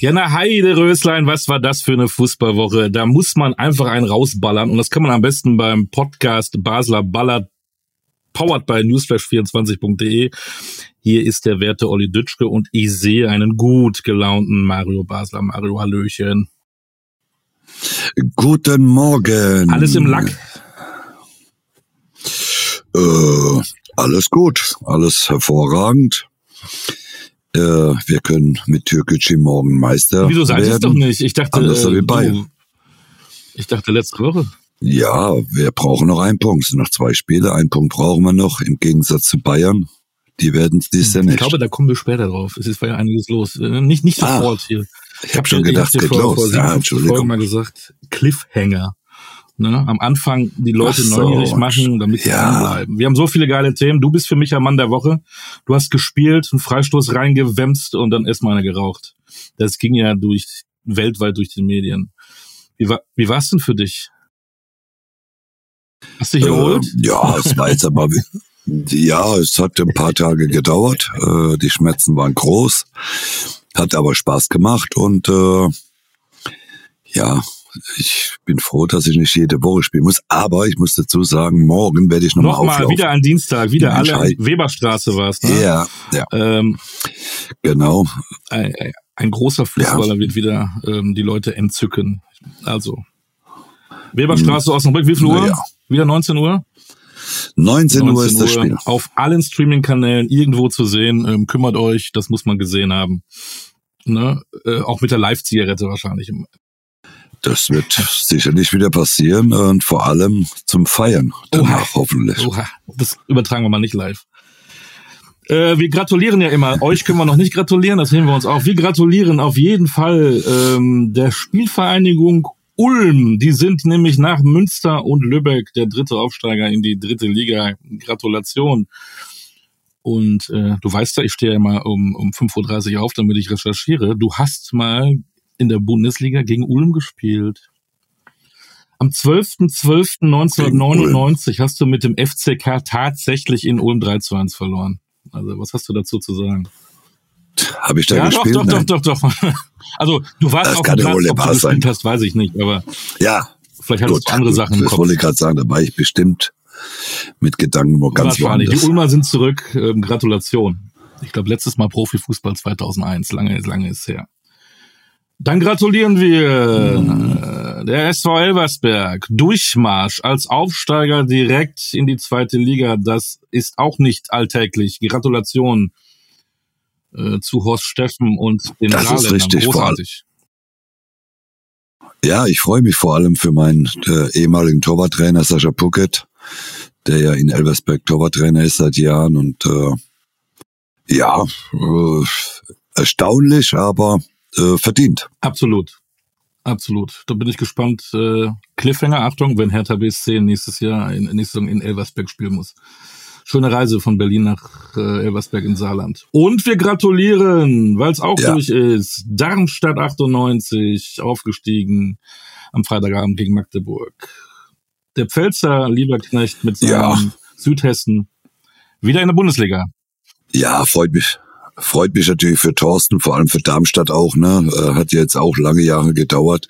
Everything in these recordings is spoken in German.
Ja, na Heide Röslein, was war das für eine Fußballwoche? Da muss man einfach einen rausballern und das kann man am besten beim Podcast Basler Ballert powered by newsflash24.de. Hier ist der werte Olli Dütschke und ich sehe einen gut gelaunten Mario Basler. Mario, Hallöchen. Guten Morgen. Alles im Lack? Äh, alles gut, alles hervorragend. Äh, wir können mit Türkgücü morgen Meister Wieso seid ihr es doch nicht? Ich dachte, Anders äh, wie Bayern. du- ich dachte letzte Woche. Ja, wir brauchen noch einen Punkt. Es sind noch zwei Spiele. Einen Punkt brauchen wir noch. Im Gegensatz zu Bayern. Die werden es dies Jahr Ich nicht. glaube, da kommen wir später drauf. Es ist war ja einiges los. Äh, Nicht, nicht Ah, sofort hier. ich habe schon dir- gedacht, hab dir geht vor, los. Vor Ja, 57 Folgen Entschuldigung. mal gesagt, Cliffhanger. Ne? Am Anfang die Leute so. neugierig machen, damit sie Ja. dranbleiben. Wir haben so viele geile Themen. Du bist für mich der Mann der Woche. Du hast gespielt, einen Freistoß reingewämst und dann erstmal eine geraucht. Das ging ja durch weltweit durch die Medien. Wie war wie war's denn für dich? Hast du dich erholt? Äh, ja, es war jetzt aber, ja, es hat ein paar Tage gedauert. Äh, die Schmerzen waren groß, hat aber Spaß gemacht und äh, ja, ich bin froh, dass ich nicht jede Woche spielen muss. Aber ich muss dazu sagen, morgen werde ich nochmal Nochmal, auflaufen. wieder ein Dienstag, wieder Ja, alle Schei- Weberstraße war's, ne? Ja, ja, Ähm, genau. ein, ein großer Fußballer wird wieder ähm, die Leute entzücken. Also Weberstraße, Osnabrück, wie viel Uhr? Hm. Ja. Wieder 19 Uhr? 19, Uhr ist das Spiel. Auf allen Streaming-Kanälen irgendwo zu sehen. Ähm, kümmert euch, das muss man gesehen haben. Ne? Äh, auch mit der Live-Zigarette wahrscheinlich. Das wird sicherlich wieder passieren und vor allem zum Feiern danach hoffentlich. Oha, das übertragen wir mal nicht live. Äh, wir gratulieren ja immer. Euch können wir noch nicht gratulieren, das nehmen wir uns auf. Wir gratulieren auf jeden Fall ähm, der Spielvereinigung Ulm. Die sind nämlich nach Münster und Lübeck der dritte Aufsteiger in die dritte Liga. Gratulation. Und äh, du weißt ja, ich stehe ja immer um, um 5.30 Uhr auf, damit ich recherchiere. Du hast mal in der Bundesliga gegen Ulm gespielt. Am 12.12.1999 hast du mit dem FCK tatsächlich in Ulm 3 zu 1 verloren. Also, was hast du dazu zu sagen? Habe ich da ja, gespielt? doch, doch, doch, doch, doch. Also, du warst Das auf dem Platz, ob du gespielt sein. hast, weiß ich nicht, aber Ja, vielleicht hattest gut. du andere Sachen im das Kopf. wollte ich gerade sagen, da war ich bestimmt mit Gedanken wo ganz Wahrscheinlich. Die woanders. Ulmer sind zurück. Ähm, Gratulation. Ich glaube, letztes Mal Profifußball 2001. Lange, lange ist her. Dann gratulieren wir äh, der SV Elversberg. Durchmarsch als Aufsteiger direkt in die zweite Liga. Das ist auch nicht alltäglich. Gratulation äh, zu Horst Steffen und den Das ist Saarländern. richtig, vor allem- Großartig. Ja, ich freue mich vor allem für meinen äh, ehemaligen Torwarttrainer Sascha Puckett, der ja in Elversberg Torwarttrainer ist seit Jahren und äh, ja, äh, erstaunlich, aber äh, verdient. Absolut. Absolut. Da bin ich gespannt. Äh, Cliffhanger, Achtung, wenn Hertha BSC nächstes Jahr in, nächste Saison in Elversberg spielen muss. Schöne Reise von Berlin nach äh, Elversberg in Saarland. Und wir gratulieren, weil es auch Ja. durch ist. Darmstadt 98 aufgestiegen am Freitagabend gegen Magdeburg. Der Pfälzer Lieberknecht mit seinem Ja. Südhessen wieder in der Bundesliga. Ja, freut mich. Freut mich natürlich für Thorsten, vor allem für Darmstadt auch, ne? Äh, hat jetzt auch lange Jahre gedauert.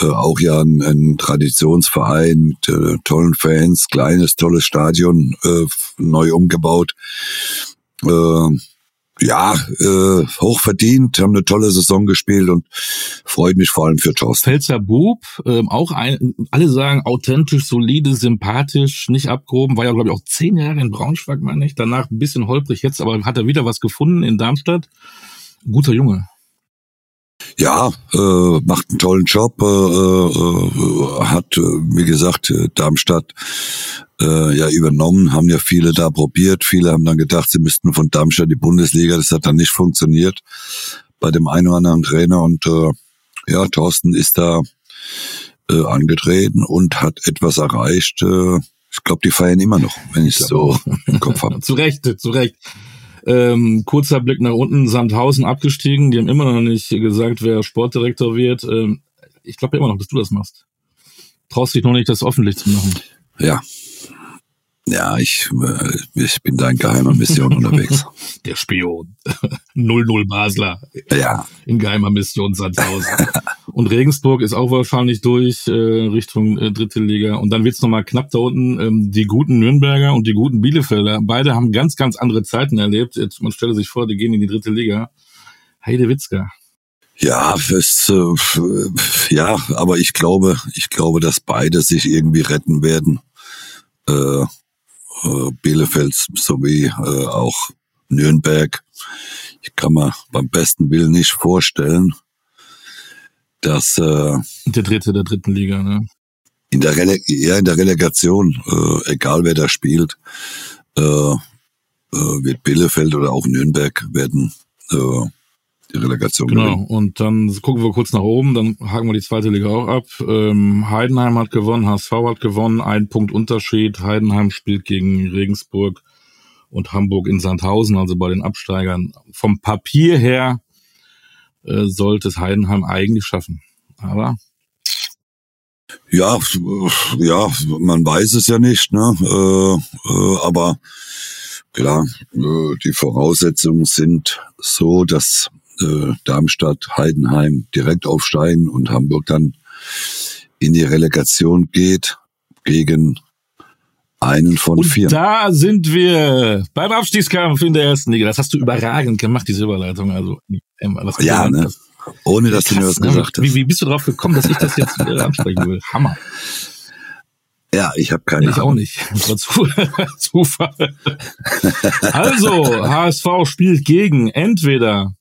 Äh, auch ja ein, ein Traditionsverein mit äh, tollen Fans, kleines, tolles Stadion, äh, neu umgebaut. Äh, ja, äh, hochverdient, haben eine tolle Saison gespielt und freut mich vor allem für Thorsten. Pfälzer Bub, ähm, auch ein, alle sagen authentisch, solide, sympathisch, nicht abgehoben, war ja glaube ich auch zehn Jahre in Braunschweig, meine ich, danach ein bisschen holprig jetzt, aber hat er wieder was gefunden in Darmstadt. Guter Junge. Ja, äh, macht einen tollen Job, äh, äh, hat, äh, wie gesagt, äh, Darmstadt äh, ja übernommen, haben ja viele da probiert. Viele haben dann gedacht, sie müssten von Darmstadt die Bundesliga. Das hat dann nicht funktioniert bei dem einen oder anderen Trainer. Und äh, ja, Thorsten ist da äh, angetreten und hat etwas erreicht. Äh, ich glaube, die feiern immer noch, wenn ich so im Kopf habe. zu Recht, zu Recht. Ähm, kurzer Blick nach unten, Sandhausen abgestiegen, die haben immer noch nicht gesagt, wer Sportdirektor wird. Ähm, ich glaube immer noch, dass du das machst. Traust dich noch nicht, das öffentlich zu machen. Ja. Ja, ich, äh, ich bin da in geheimer Mission unterwegs. Der Spion. 00 Basler. Ja. In geheimer Mission Sandhausen. Und Regensburg ist auch wahrscheinlich durch äh, Richtung äh, dritte Liga. Und dann wird's nochmal knapp da unten. Ähm, die guten Nürnberger und die guten Bielefelder, beide haben ganz, ganz andere Zeiten erlebt. Jetzt, man stelle sich vor, die gehen in die dritte Liga. Heide Witzka. Ja, es, äh, ja, aber ich glaube, ich glaube, dass beide sich irgendwie retten werden. Äh, äh, Bielefeld sowie äh, auch Nürnberg. Ich kann mir beim besten Willen nicht vorstellen, dass äh, der dritte der dritten Liga, ne? In der Rele ja, in der Relegation, äh, egal wer da spielt, äh, äh, wird Bielefeld oder auch Nürnberg werden äh, die Relegation Genau, gewinnen. und dann gucken wir kurz nach oben, dann haken wir die zweite Liga auch ab. Ähm, Heidenheim hat gewonnen, HSV hat gewonnen, ein Punkt Unterschied. Heidenheim spielt gegen Regensburg und Hamburg in Sandhausen, also bei den Absteigern. Vom Papier her äh, sollte es Heidenheim eigentlich schaffen. Aber ja, ja, man weiß es ja nicht, ne? Äh, äh, aber klar, äh, die Voraussetzungen sind so, dass äh, Darmstadt, Heidenheim direkt aufsteigen und Hamburg dann in die Relegation geht gegen einen von und vier. Da sind wir beim Abstiegskampf in der ersten Liga. Das hast du überragend gemacht, diese Überleitung. Also, ja, ne? Ohne dass Krass, du mir was ne? gesagt hast. Wie, wie bist du drauf gekommen, dass ich das jetzt äh, ansprechen will? Hammer. Ja, ich habe keine Ich auch nicht. Zufall. also, HSV spielt gegen entweder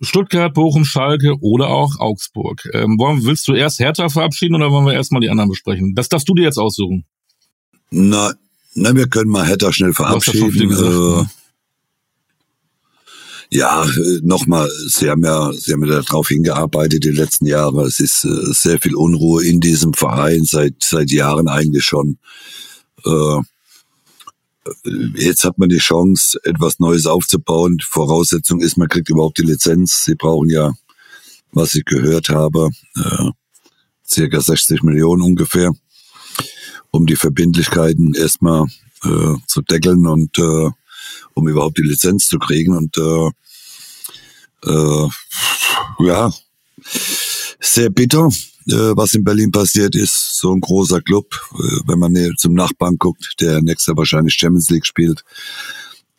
Stuttgart, Bochum, Schalke oder auch Augsburg. Ähm, wollen, willst du erst Hertha verabschieden oder wollen wir erstmal die anderen besprechen? Das darfst du dir jetzt aussuchen. Na, na wir können mal Hertha schnell verabschieden. Gesagt, äh, ne? ja, nochmal, Sie haben ja, Sie haben ja darauf hingearbeitet die letzten Jahre. Es ist äh, sehr viel Unruhe in diesem Verein seit seit Jahren eigentlich schon. Äh, jetzt hat man die Chance, etwas Neues aufzubauen. Die Voraussetzung ist, man kriegt überhaupt die Lizenz. Sie brauchen ja, was ich gehört habe, äh, circa 60 Millionen ungefähr, um die Verbindlichkeiten erstmal äh, zu deckeln und äh, um überhaupt die Lizenz zu kriegen. Und äh, äh, ja, sehr bitter was in Berlin passiert ist. So ein großer Club, äh, wenn man zum Nachbarn guckt, der nächstes wahrscheinlich Champions League spielt,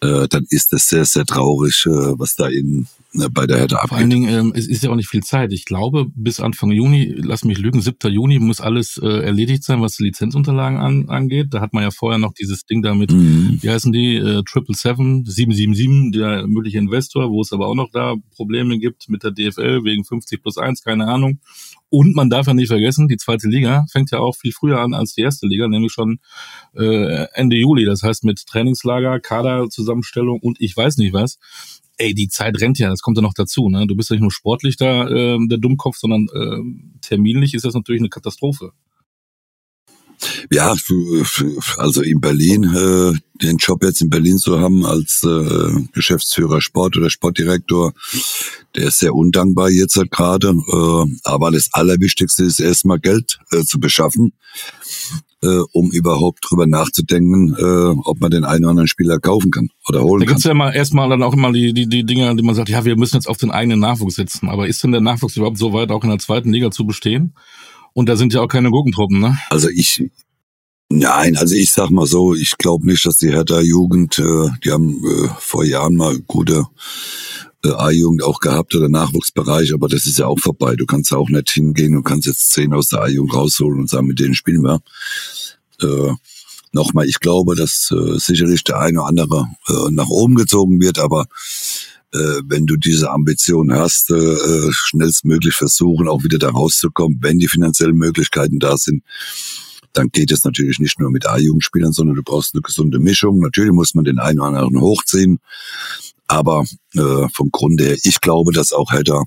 äh, dann ist das sehr, sehr traurig, äh, was da in, äh, bei der Hertha abgeht. Vor allen Dingen, ähm, es ist ja auch nicht viel Zeit. Ich glaube, bis Anfang Juni, lass mich lügen, 7. Juni muss alles äh, erledigt sein, was die Lizenzunterlagen an, angeht. Da hat man ja vorher noch dieses Ding damit, mhm. wie heißen die, äh, Triple Seven, 777, der mögliche Investor, wo es aber auch noch da Probleme gibt mit der DFL wegen 50 plus 1, keine Ahnung. Und man darf ja nicht vergessen, die zweite Liga fängt ja auch viel früher an als die erste Liga, nämlich schon äh, Ende Juli. Das heißt mit Trainingslager, Kaderzusammenstellung und ich weiß nicht was. Ey, die Zeit rennt ja, das kommt ja noch dazu. Ne? Du bist ja nicht nur sportlich da äh, der Dummkopf, sondern äh, terminlich ist das natürlich eine Katastrophe. Ja, also in Berlin, äh, den Job jetzt in Berlin zu haben als äh, Geschäftsführer Sport oder Sportdirektor, der ist sehr undankbar jetzt halt gerade. Äh, aber das Allerwichtigste ist erstmal Geld äh, zu beschaffen, äh, um überhaupt drüber nachzudenken, äh, ob man den einen oder anderen Spieler kaufen kann oder holen da kann. Da gibt's ja mal erstmal dann auch immer die, die, die Dinge, die man sagt, ja, wir müssen jetzt auf den eigenen Nachwuchs setzen. Aber ist denn der Nachwuchs überhaupt so weit, auch in der zweiten Liga zu bestehen? Und da sind ja auch keine Gurkentruppen, ne? Also ich, Nein, also ich sag mal so, ich glaube nicht, dass die Hertha Jugend, äh, die haben äh, vor Jahren mal gute äh, A-Jugend auch gehabt oder Nachwuchsbereich, aber das ist ja auch vorbei. Du kannst ja auch nicht hingehen und kannst jetzt zehn aus der A-Jugend rausholen und sagen, mit denen spielen wir. Äh, Nochmal, ich glaube, dass äh, sicherlich der eine oder andere äh, nach oben gezogen wird, aber äh, wenn du diese Ambition hast, äh, äh schnellstmöglich versuchen, auch wieder da rauszukommen, wenn die finanziellen Möglichkeiten da sind, dann geht es natürlich nicht nur mit A-Jugendspielern, sondern du brauchst eine gesunde Mischung. Natürlich muss man den einen oder anderen hochziehen, aber äh, vom Grunde her, ich glaube, dass auch Hedda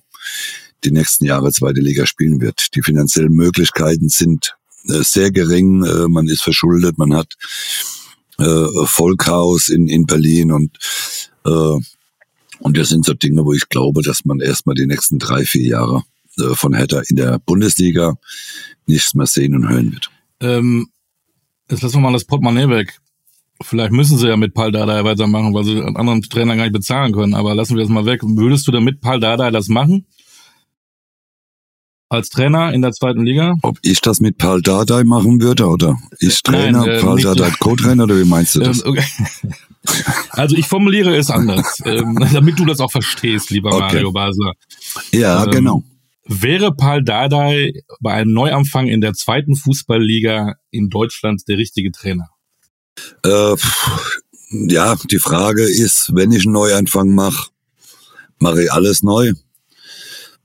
die nächsten Jahre zweite Liga spielen wird. Die finanziellen Möglichkeiten sind äh, sehr gering, äh, man ist verschuldet, man hat äh, Vollchaos in, in Berlin und äh, und das sind so Dinge, wo ich glaube, dass man erstmal die nächsten drei, vier Jahre äh, von Hertha in der Bundesliga nichts mehr sehen und hören wird. Ähm, Jetzt lassen wir mal das Portemonnaie weg. Vielleicht müssen sie ja mit Paul Dardai weitermachen, weil sie einen anderen Trainer gar nicht bezahlen können. Aber lassen wir das mal weg. Würdest du denn mit Paul Dardai das machen? Als Trainer in der zweiten Liga? Ob ich das mit Paul Dardai machen würde oder ich Trainer, Nein, äh, Paul Dardai Co-Trainer oder wie meinst du das? Ähm, okay. Also ich formuliere es anders, ähm, damit du das auch verstehst, lieber okay. Mario Basler. Ja, ähm, genau. Wäre Paul Dardai bei einem Neuanfang in der zweiten Fußballliga in Deutschland der richtige Trainer? Äh, ja, die Frage ist, wenn ich einen Neuanfang mache, mache ich alles neu?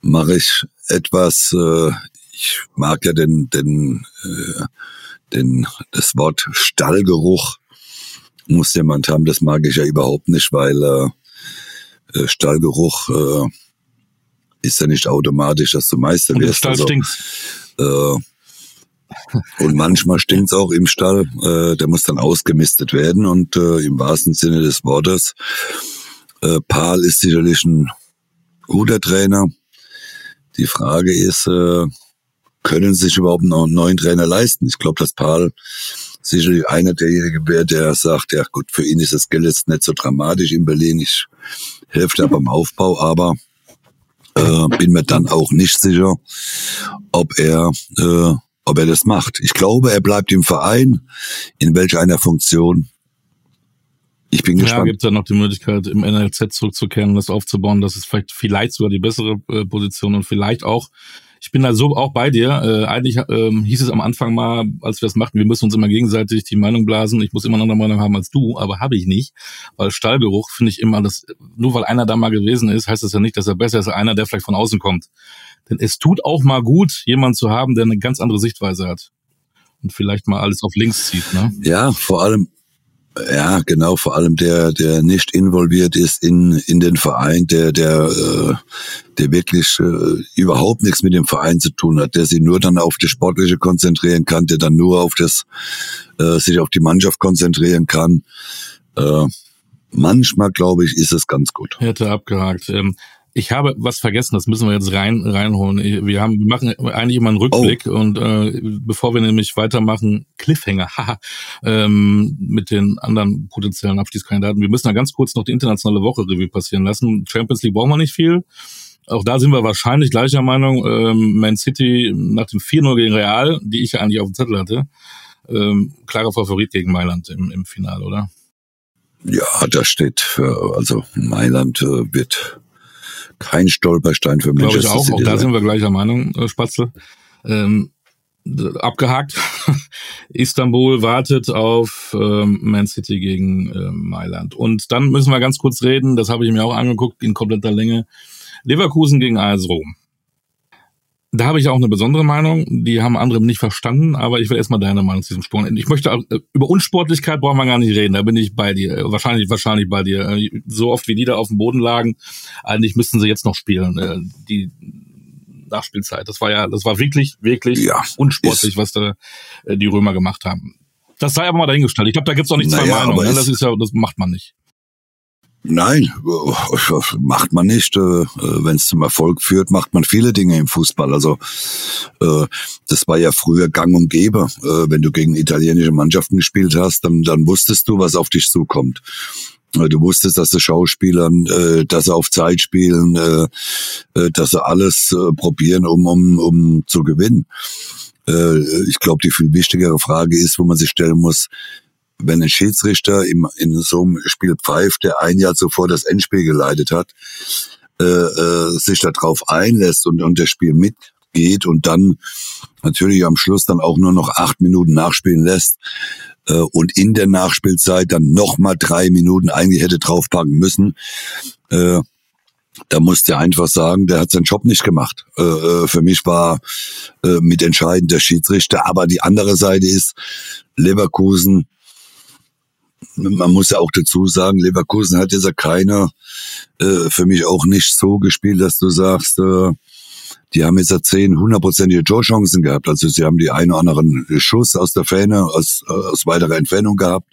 Mache ich etwas, äh, ich mag ja den, den, äh, den, das Wort Stallgeruch muss jemand haben, das mag ich ja überhaupt nicht, weil äh, äh Stallgeruch äh, ist ja nicht automatisch, dass du Meister wirst. Stall also, stinkt. Äh, und manchmal stinkt's auch im Stall. Äh, der muss dann ausgemistet werden und äh, im wahrsten Sinne des Wortes. Äh, Paul ist sicherlich ein guter Trainer. Die Frage ist, äh, können sich überhaupt noch einen neuen Trainer leisten? Ich glaube, dass Paul sicherlich einer derjenigen wäre, der sagt, ja gut, für ihn ist das Geld jetzt nicht so dramatisch in Berlin. Ich helfe da beim Aufbau, aber äh, bin mir dann auch nicht sicher, ob er äh, ob er das macht. Ich glaube, er bleibt im Verein, in welch einer Funktion. Ich bin gespannt. Ja, gibt ja noch die Möglichkeit, im NLZ zurückzukehren, das aufzubauen. Das ist vielleicht, vielleicht sogar die bessere äh, Position und vielleicht auch ich bin da so auch bei dir. Äh, eigentlich ähm, hieß es am Anfang mal, als wir das machten, wir müssen uns immer gegenseitig die Meinung blasen. Ich muss immer eine andere Meinung haben als du, aber habe ich nicht. Weil Stallgeruch finde ich immer, das, nur weil einer da mal gewesen ist, heißt das ja nicht, dass er besser ist als einer, der vielleicht von außen kommt. Denn es tut auch mal gut, jemanden zu haben, der eine ganz andere Sichtweise hat. Und vielleicht mal alles auf links zieht, ne? Ja, vor allem, ja, genau, vor allem der, der nicht involviert ist in, in den Verein, der, der, äh, der wirklich äh, überhaupt nichts mit dem Verein zu tun hat, der sich nur dann auf das Sportliche konzentrieren kann, der dann nur auf das, äh, sich auf die Mannschaft konzentrieren kann. Äh, manchmal, glaube ich, ist es ganz gut. Hätte abgehakt. Ähm, ich habe was vergessen, das müssen wir jetzt rein reinholen. Wir haben, wir machen eigentlich immer einen Rückblick oh. und äh, bevor wir nämlich weitermachen, Cliffhanger, haha, ähm, mit den anderen potenziellen Abstiegskandidaten. Wir müssen da ganz kurz noch die internationale Woche Revue passieren lassen. Champions League brauchen wir nicht viel. Auch da sind wir wahrscheinlich gleicher Meinung. Ähm, Man City nach dem 4-0 gegen Real, die ich ja eigentlich auf dem Zettel hatte, ähm, klarer Favorit gegen Mailand im, im Finale, oder? Ja, da steht für, also Mailand äh, wird kein Stolperstein für Manchester Glaube ich auch. Auch da sind wir gleicher Meinung, äh, Spatzel. Ähm, abgehakt. Istanbul wartet auf ähm, Man City gegen äh, Mailand. Und dann müssen wir ganz kurz reden, das habe ich mir auch angeguckt in kompletter Länge. Leverkusen gegen AS Rom. Da habe ich auch eine besondere Meinung. Die haben andere nicht verstanden, aber ich will erstmal deine Meinung zu diesem Sport. Ich möchte auch, äh, über Unsportlichkeit brauchen wir gar nicht reden. Da bin ich bei dir. Äh, wahrscheinlich, wahrscheinlich bei dir. Äh, so oft wie die da auf dem Boden lagen, eigentlich müssten sie jetzt noch spielen. Die Nachspielzeit. Das war ja, das war wirklich, wirklich ja, unsportlich, was da die Römer gemacht haben. Das sei aber mal dahingestellt. Ich glaube, da gibt's auch nicht zwei naja, Meinungen. Ne? Das ist ja, das macht man nicht. Nein, macht man nicht. Äh, Wenn es zum Erfolg führt, macht man viele Dinge im Fußball. Also äh, das war ja früher Gang und Gäbe. Äh, wenn du gegen italienische Mannschaften gespielt hast, dann, dann wusstest du, was auf dich zukommt. Du wusstest, dass die Schauspielern, dass sie auf Zeit spielen, dass sie alles probieren, um, um, um zu gewinnen. Ich glaube, die viel wichtigere Frage ist, wo man sich stellen muss, wenn ein Schiedsrichter im, in so einem Spiel pfeift, der ein Jahr zuvor das Endspiel geleitet hat, äh, äh, sich darauf einlässt und, und das Spiel mitgeht und dann natürlich am Schluss dann auch nur noch acht Minuten nachspielen lässt äh, und in der Nachspielzeit dann nochmal drei Minuten eigentlich hätte draufpacken müssen, äh, da muss der einfach sagen, der hat seinen Job nicht gemacht. Äh, äh für mich war äh, mit entscheidend der Schiedsrichter. Aber die andere Seite ist, Leverkusen man muss ja auch dazu sagen, Leverkusen hat jetzt ja keiner äh, für mich auch nicht so gespielt, dass du sagst, äh, die haben jetzt ja zehn hundertprozentige Torchancen gehabt. Also sie haben die einen oder anderen Schuss aus der Fähne, aus, aus weiterer Entfernung gehabt.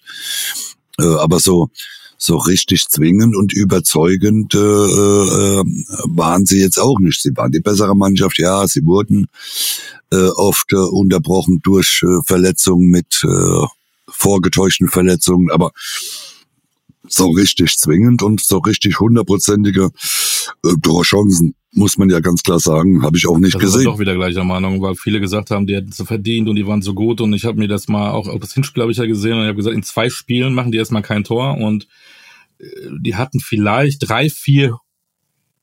Äh, aber so so richtig zwingend und überzeugend äh, äh, waren sie jetzt auch nicht. Sie waren die bessere Mannschaft, ja, sie wurden äh, oft äh, unterbrochen durch äh, Verletzungen mit äh, vorgetäuschten Verletzungen, aber so richtig zwingend und so richtig hundertprozentige äh, Torchancen, muss man ja ganz klar sagen, habe ich auch nicht das gesehen. Ich doch wieder gleicher Meinung, weil viele gesagt haben, die hätten es verdient und die waren so gut und ich habe mir das mal auch, auch das Hinspiel habe ich ja gesehen und ich habe gesagt, in zwei Spielen machen die erstmal kein Tor und äh, die hatten vielleicht drei, vier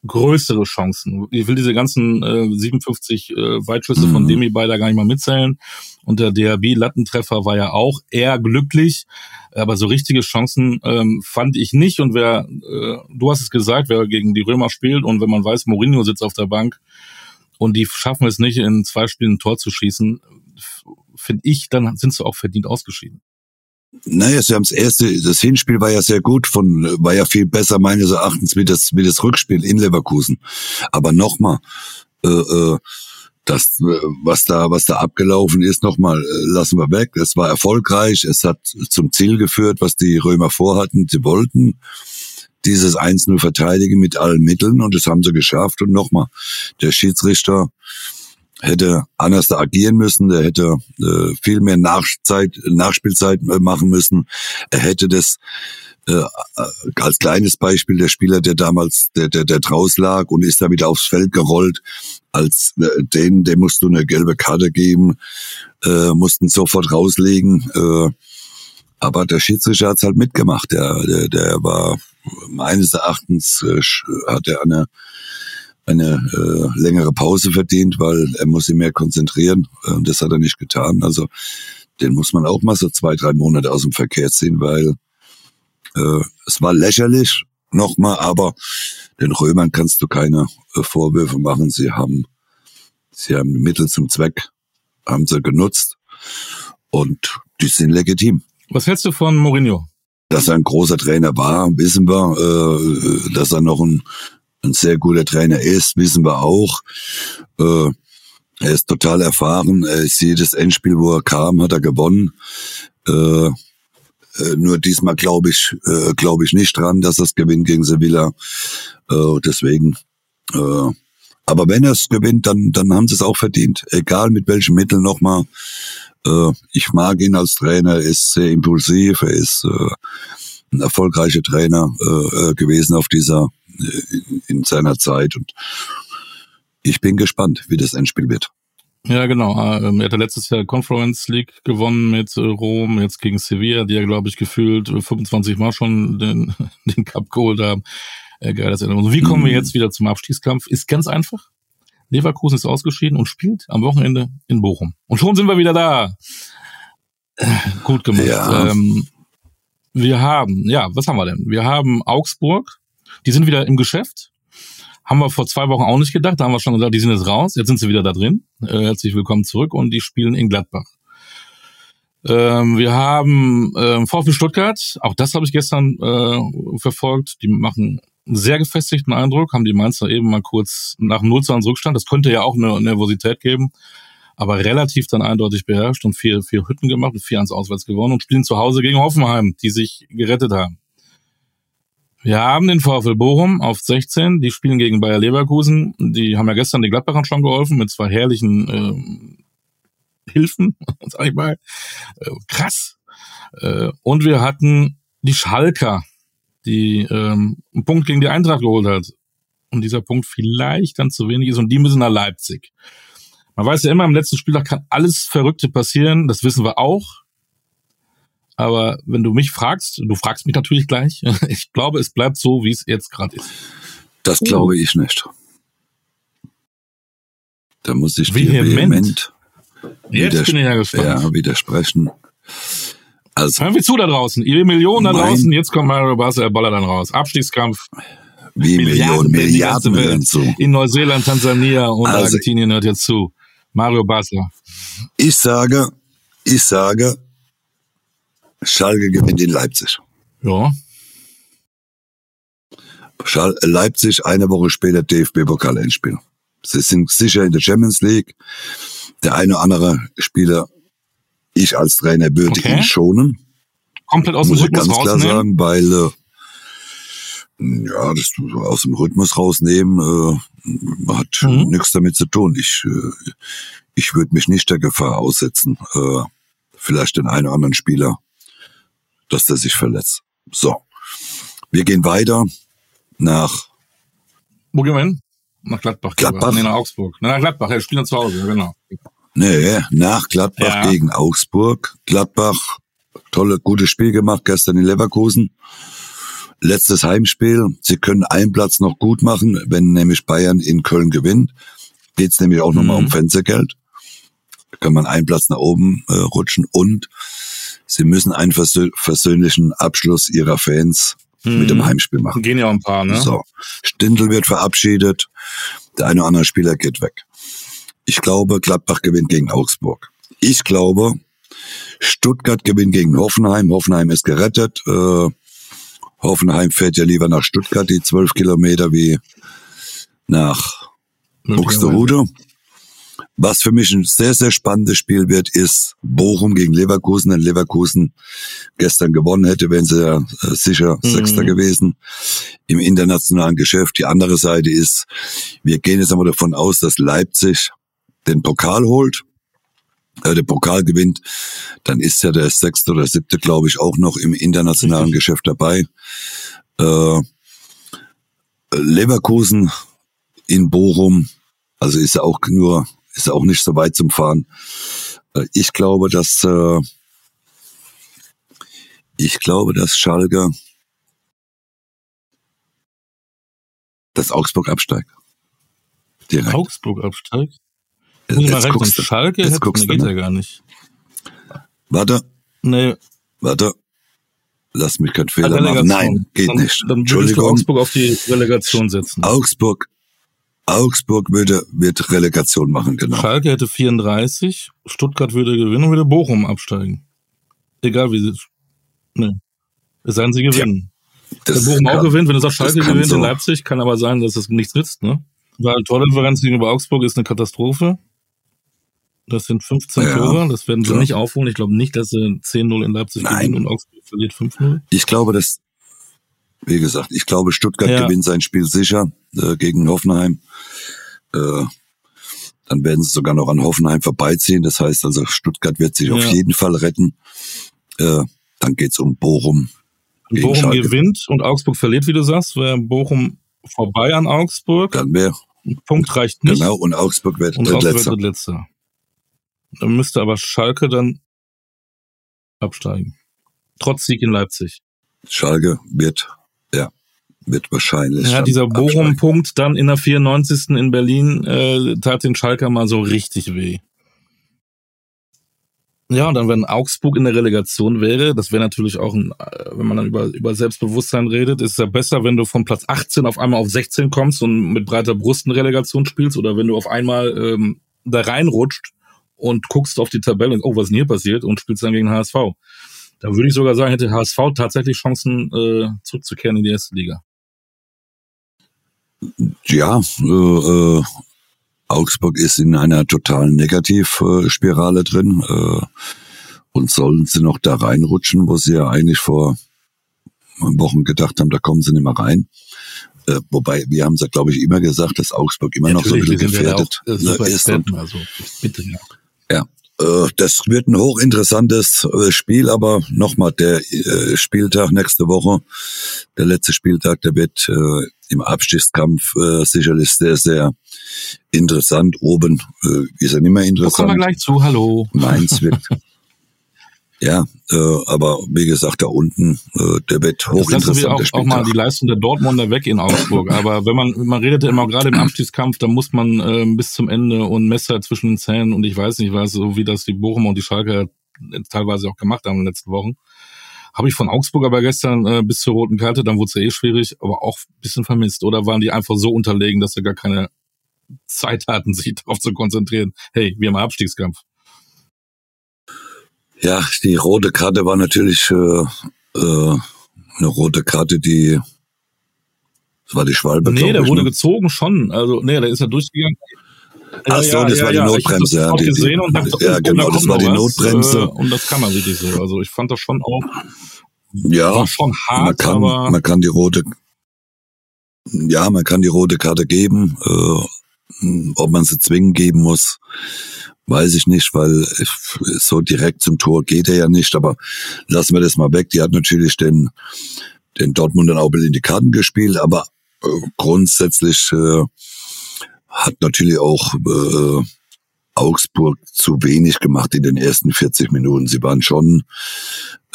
größere Chancen. Ich will diese ganzen äh, 57 äh, Weitschüsse mhm. von Demi bei da gar nicht mal mitzählen. Und der DRB-Lattentreffer war ja auch eher glücklich, aber so richtige Chancen ähm, fand ich nicht. Und wer, äh, du hast es gesagt, wer gegen die Römer spielt und wenn man weiß, Mourinho sitzt auf der Bank und die schaffen es nicht, in zwei Spielen ein Tor zu schießen, finde ich, dann sind sie auch verdient ausgeschieden. Naja, sie haben das erste, das Hinspiel war ja sehr gut, von war ja viel besser meines Erachtens wie das wie das Rückspiel in Leverkusen. Aber nochmal, äh, äh, das was da was da abgelaufen ist, nochmal äh, lassen wir weg. Es war erfolgreich, es hat zum Ziel geführt, was die Römer vorhatten. Sie wollten dieses 1-0 verteidigen mit allen Mitteln und das haben sie geschafft. Und nochmal, der Schiedsrichter hätte anders agieren müssen, der hätte äh, viel mehr Nachzeit, Nachspielzeit äh, machen müssen. Er hätte das äh, äh, als kleines Beispiel der Spieler, der damals, der, der, der draus lag und ist da wieder aufs Feld gerollt, als äh, den, dem musst du eine gelbe Karte geben, äh, mussten sofort rauslegen. Äh, aber der Schiedsrichter hat's halt mitgemacht. Der, der, der war meines Erachtens äh, hat er eine eine äh, längere Pause verdient, weil er muss sich mehr konzentrieren. Äh, das hat er nicht getan. Also den muss man auch mal so zwei, drei Monate aus dem Verkehr ziehen, weil äh, es war lächerlich nochmal, aber den Römern kannst du keine äh, Vorwürfe machen. Sie haben, sie haben Mittel zum Zweck, haben sie genutzt und die sind legitim. Was hältst du von Mourinho? Dass er ein großer Trainer war, wissen wir. Äh, dass er noch ein ein sehr guter Trainer ist, wissen wir auch. Äh, er ist total erfahren. Er ist jedes Endspiel, wo er kam, hat er gewonnen. Äh, äh, nur diesmal glaube ich, äh, glaube ich nicht dran, dass das gewinnt gegen Sevilla. Äh, deswegen. Äh, aber wenn er es gewinnt, dann, dann haben sie es auch verdient. Egal mit welchen Mitteln nochmal. Äh, ich mag ihn als Trainer. Er ist sehr impulsiv. Er ist äh, ein erfolgreicher Trainer äh, äh gewesen auf dieser in seiner Zeit. Und ich bin gespannt, wie das Endspiel wird. Ja, genau. Ähm, er hatte letztes Jahr Conference League gewonnen mit äh, Rom, jetzt gegen Sevilla, die ja, glaube ich, gefühlt 25 Mal schon den, den Cup geholt haben. Äh, geil, das Und wie kommen wir mhm. jetzt wieder zum Abstiegskampf? Ist ganz einfach. Leverkusen ist ausgeschieden und spielt am Wochenende in Bochum. Und schon sind wir wieder da. Äh, gut gemacht. Ja. Ähm, wir haben, ja, was haben wir denn? Wir haben Augsburg, die sind wieder im Geschäft. Haben wir vor zwei Wochen auch nicht gedacht. Da haben wir schon gesagt, die sind jetzt raus. Jetzt sind sie wieder da drin. Äh, herzlich willkommen zurück und die spielen in Gladbach. Ähm, wir haben äh, VfB Stuttgart. Auch das habe ich gestern äh, verfolgt. Die machen einen sehr gefestigten Eindruck. Haben die Mainzer eben mal kurz nach 0 zu 1 Rückstand. Das könnte ja auch eine Nervosität geben. Aber relativ dann eindeutig beherrscht und vier, vier Hütten gemacht und vier ans Auswärts gewonnen und spielen zu Hause gegen Hoffenheim, die sich gerettet haben. Wir haben den VfL Bochum auf 16, die spielen gegen Bayer Leverkusen. Die haben ja gestern die Gladbachern schon geholfen mit zwei herrlichen äh, Hilfen, sag ich mal. Äh, krass. Äh, und wir hatten die Schalker, die ähm, einen Punkt gegen die Eintracht geholt hat. Und dieser Punkt vielleicht dann zu wenig ist und die müssen nach Leipzig. Man weiß ja immer, im letzten Spieltag kann alles Verrückte passieren, das wissen wir auch. Aber wenn du mich fragst, du fragst mich natürlich gleich, ich glaube, es bleibt so, wie es jetzt gerade ist. Das glaube ich nicht. Da muss ich vehement, dir vehement jetzt bin ich ja, gespannt. ja widersprechen. Also, Hören wir zu da draußen. Ihr Millionen da draußen, jetzt kommt Mario Basel, der Baller dann raus. Abstiegskampf. Wie Millionen, Milliarden, Milliarden zu. In Neuseeland, Tansania und also, Argentinien hört jetzt zu. Mario Basler. Ich sage, ich sage, Schalke gewinnt in Leipzig. Ja. Schal Leipzig eine Woche später DFB-Pokal-Endspiel. Sie sind sicher in der Champions League. Der eine oder andere Spieler, ich als Trainer würde okay. ihn schonen. Komplett aus dem Muss Rhythmus ich ganz klar sagen, weil äh, ja, das aus dem Rhythmus rausnehmen äh, hat mhm. nichts damit zu tun. Ich, äh, ich würde mich nicht der Gefahr aussetzen, äh, vielleicht den einen oder anderen Spieler dass der sich verletzt. So. Wir gehen weiter nach. Wo gehen wir hin? Nach Gladbach. Gladbach? Nee, nach Augsburg. Na, nach Gladbach, ja, spielen zu Hause, ja, genau. Nee, nach Gladbach Ja. gegen Augsburg. Gladbach, tolle, gutes Spiel gemacht gestern in Leverkusen. Letztes Heimspiel. Sie können einen Platz noch gut machen, wenn nämlich Bayern in Köln gewinnt. Geht's nämlich auch nochmal Mhm. um Fernsehgeld. Da kann man einen Platz nach oben äh, rutschen und sie müssen einen versö versöhnlichen Abschluss ihrer Fans mit dem Mhm. Heimspiel machen. Gehen ja auch ein paar, ne? So, Stindl wird verabschiedet, der eine oder andere Spieler geht weg. Ich glaube, Gladbach gewinnt gegen Augsburg. Ich glaube, Stuttgart gewinnt gegen Hoffenheim. Hoffenheim ist gerettet. Äh, Hoffenheim fährt ja lieber nach Stuttgart, die zwölf Kilometer, wie nach Buxtehude. Was für mich ein sehr, sehr spannendes Spiel wird, ist Bochum gegen Leverkusen. Wenn Leverkusen gestern gewonnen hätte, wären sie ja äh, sicher Mhm. Sechster gewesen im internationalen Geschäft. Die andere Seite ist, wir gehen jetzt einmal davon aus, dass Leipzig den Pokal holt, äh, den Pokal gewinnt, dann ist ja der Sechste oder Siebte, glaube ich, auch noch im internationalen Richtig. Geschäft dabei. Äh, Leverkusen in Bochum, also ist ja auch nur, ist auch nicht so weit zum Fahren. Äh, Ich glaube, dass äh, ich glaube, dass Schalke, dass Augsburg absteigt. Direkt. Augsburg absteigt. Mal Jetzt rechnen. guckst du. Schalke Jetzt guckst geht mal. ja gar nicht. Warte, Nee, warte. Lass mich keinen Fehler machen. Nein, geht dann, nicht. Dann Entschuldigung. Augsburg auf die Relegation setzen. Augsburg, Augsburg würde, wird Relegation machen, genau. Schalke hätte 34, Stuttgart würde gewinnen und würde Bochum absteigen. Egal wie sie. Nee. Es sei denn, sie gewinnen. Wenn Das Bochum auch kann- gewinnt, wenn du sagst, Schalke gewinnt so. in Leipzig, kann aber sein, dass es nichts nützt, ne? Weil Tordifferenz gegenüber Augsburg ist eine Katastrophe. Das sind 15 Ja, Tore, das werden sie klar. nicht aufholen. Ich glaube nicht, dass sie 10-0 in Leipzig Nein. gewinnen und Augsburg verliert 5-0. Ich glaube, dass, wie gesagt, ich glaube, Stuttgart Ja. gewinnt sein Spiel sicher äh, gegen Hoffenheim. Äh, dann werden sie sogar noch an Hoffenheim vorbeiziehen. Das heißt also, Stuttgart wird sich Ja. auf jeden Fall retten. Äh, dann geht's um Bochum. Bochum Schalke. gewinnt und Augsburg verliert, wie du sagst, wäre Bochum vorbei an Augsburg. Dann wäre, Punkt reicht nicht. genau, und Augsburg wird Und Augsburg wird letzter. Dann müsste aber Schalke dann absteigen. Trotz Sieg in Leipzig. Schalke wird, ja, wird wahrscheinlich. Ja, dieser. Bochum-Punkt dann in der 94. in Berlin äh, tat den Schalker mal so richtig weh. Ja, und dann, wenn Augsburg in der Relegation wäre, das wäre natürlich auch, ein, äh, wenn man dann über, über Selbstbewusstsein redet, ist es ja besser, wenn du von Platz 18 auf einmal auf 16 kommst und mit breiter Brust eine Relegation spielst oder wenn du auf einmal ähm, da reinrutscht und guckst auf die Tabelle und oh, was ist denn hier passiert und spielst dann gegen HSV. Da würde ich sogar sagen, hätte HSV tatsächlich Chancen, äh, zurückzukehren in die erste Liga. Ja, äh, äh, Augsburg ist in einer totalen Negativspirale drin. Äh, und sollen sie noch da reinrutschen, wo sie ja eigentlich vor Wochen gedacht haben, da kommen sie nicht mehr rein. Äh, wobei, wir haben es ja, glaube ich, immer gesagt, dass Augsburg immer noch so ein bisschen ja gefährdet auch, äh, ne, ist. Und, also bitte ja. ja, das wird ein hochinteressantes äh, Spiel, aber nochmal, der äh, Spieltag nächste Woche, der letzte Spieltag, der wird äh, im Abstiegskampf äh, sicherlich sehr, sehr interessant. Oben äh, ist er nicht mehr Da kommen wir interessant. gleich zu, hallo. Mainz wird. ja, äh, aber wie gesagt, da unten, äh, der wird Jetzt lassen wir hochinteressant, auch, auch mal die Leistung der Dortmunder weg in Augsburg. Aber wenn man, man redet ja immer gerade im Abstiegskampf, da muss man ähm, bis zum Ende und Messer zwischen den Zähnen und ich weiß nicht was, so wie das die Bochum und die Schalke teilweise auch gemacht haben in den letzten Wochen. Habe ich von Augsburg aber gestern äh, bis zur roten Karte, dann wurde es ja eh schwierig, aber auch ein bisschen vermisst. Oder waren die einfach so unterlegen, dass sie gar keine Zeit hatten, sich darauf zu konzentrieren? Hey, wir haben Abstiegskampf. Ja, die rote Karte war natürlich äh, äh, eine rote Karte, die das war die Schwalbe, Nee, der ich, wurde ne? gezogen schon. Also, nee, der ist ja durchgegangen. Ach so, das war die Notbremse, ja, die- die- gesehen und hab, ja, oh, genau, da das war die was, Notbremse. Äh, und das kann man wirklich so. Also ich fand das schon auch, Ja, war schon man hart, kann, aber man kann die rote, ja, man kann die rote Karte geben, äh, ob man sie zwingen geben muss, weiß ich nicht, weil so direkt zum Tor geht er ja nicht, aber lassen wir das mal weg. Die hat natürlich den, den Dortmund dann auch in die Karten gespielt, aber äh, grundsätzlich äh, hat natürlich auch äh, Augsburg zu wenig gemacht in den ersten 40 Minuten. Sie waren schon,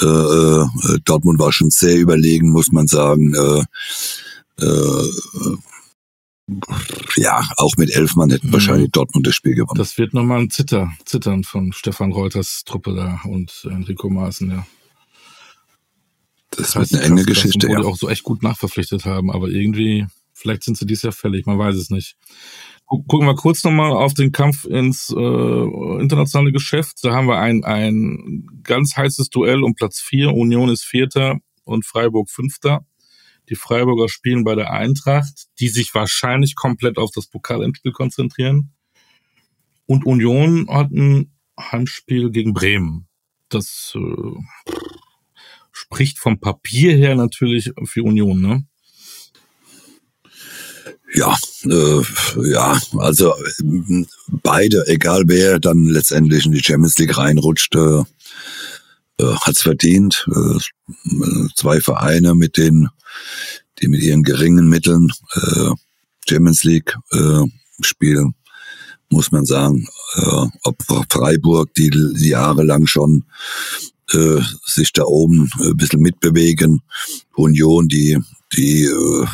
äh, äh, Dortmund war schon sehr überlegen, muss man sagen. Äh, äh, ja, auch mit elf Mann hätten mhm. wahrscheinlich Dortmund das Spiel gewonnen. Das wird nochmal ein Zitter, Zittern von Stefan Reuters Truppe da und Enrico Maaßen, ja. Das, das wird eine enge Geschichte, ja. Die auch so echt gut nachverpflichtet haben, aber irgendwie, vielleicht sind sie dies Jahr fällig, man weiß es nicht. Gucken wir kurz nochmal auf den Kampf ins äh, internationale Geschäft. Da haben wir ein, ein ganz heißes Duell um Platz vier. Union ist Vierter und Freiburg Fünfter. Die Freiburger spielen bei der Eintracht, die sich wahrscheinlich komplett auf das Pokalendspiel konzentrieren. Und Union hat ein Heimspiel gegen Bremen. Das äh, spricht vom Papier her natürlich für Union, ne? Ja, äh, ja, also beide, egal wer dann letztendlich in die Champions League reinrutscht, äh, äh, hat's verdient. Äh, zwei Vereine mit den, die mit ihren geringen Mitteln äh, Champions League äh, spielen, muss man sagen. Äh, ob Freiburg, die, jahrelang schon äh, sich da oben ein bisschen mitbewegen, Union, die, die, äh,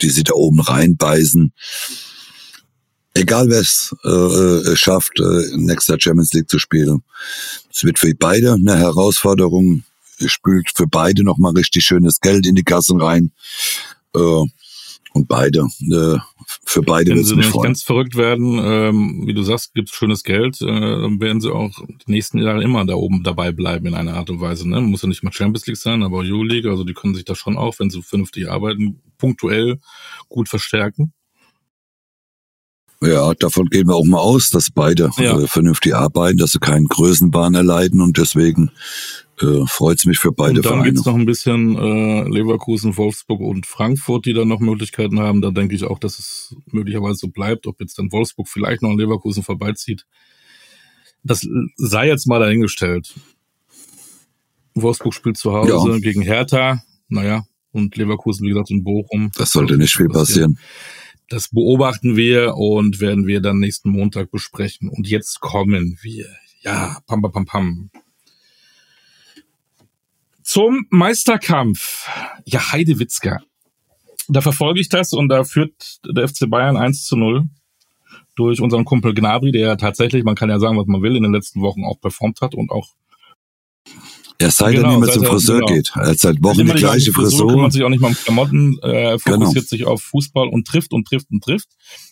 die sich da oben reinbeißen egal wer es äh, äh, schafft, äh, nächster Champions League zu spielen. Es wird für beide eine Herausforderung. Es spült für beide nochmal richtig schönes Geld in die Kassen rein. Äh, und beide, äh, für beide Wenn sie nicht freuen. ganz verrückt werden, ähm, wie du sagst, gibt's schönes Geld, äh, dann werden sie auch die nächsten Jahre immer da oben dabei bleiben in einer Art und Weise. Ne? Muss ja nicht mal Champions League sein, aber Euroleague, also die können sich da schon auch, wenn sie vernünftig arbeiten, punktuell gut verstärken. Ja, davon gehen wir auch mal aus, dass beide ja. äh, vernünftig arbeiten, dass sie keinen Größenbahn erleiden und deswegen äh, freut es mich für beide und dann Vereine. Dann gibt's noch ein bisschen äh, Leverkusen, Wolfsburg und Frankfurt, die dann noch Möglichkeiten haben. Da denke ich auch, dass es möglicherweise so bleibt, ob jetzt dann Wolfsburg vielleicht noch an Leverkusen vorbeizieht. Das sei jetzt mal dahingestellt. Wolfsburg spielt zu Hause ja. gegen Hertha, naja, und Leverkusen, wie gesagt, in Bochum. Das sollte nicht viel passieren. passieren. Das beobachten wir und werden wir dann nächsten Montag besprechen. Und jetzt kommen wir. Ja, pam, pam, pam, pam. Zum Meisterkampf. Ja, Heidewitzka. Da verfolge ich das und da führt der FC Bayern 1 zu 0 durch unseren Kumpel Gnabry, der tatsächlich, man kann ja sagen, was man will, in den letzten Wochen auch performt hat und auch er sei genau, denn, nicht mehr zum Friseur genau. geht. Er hat seit Wochen die gleiche Frisur. Frisur. Kümmert sich auch nicht mal um Klamotten, äh, fokussiert genau. sich auf Fußball und trifft und trifft und trifft.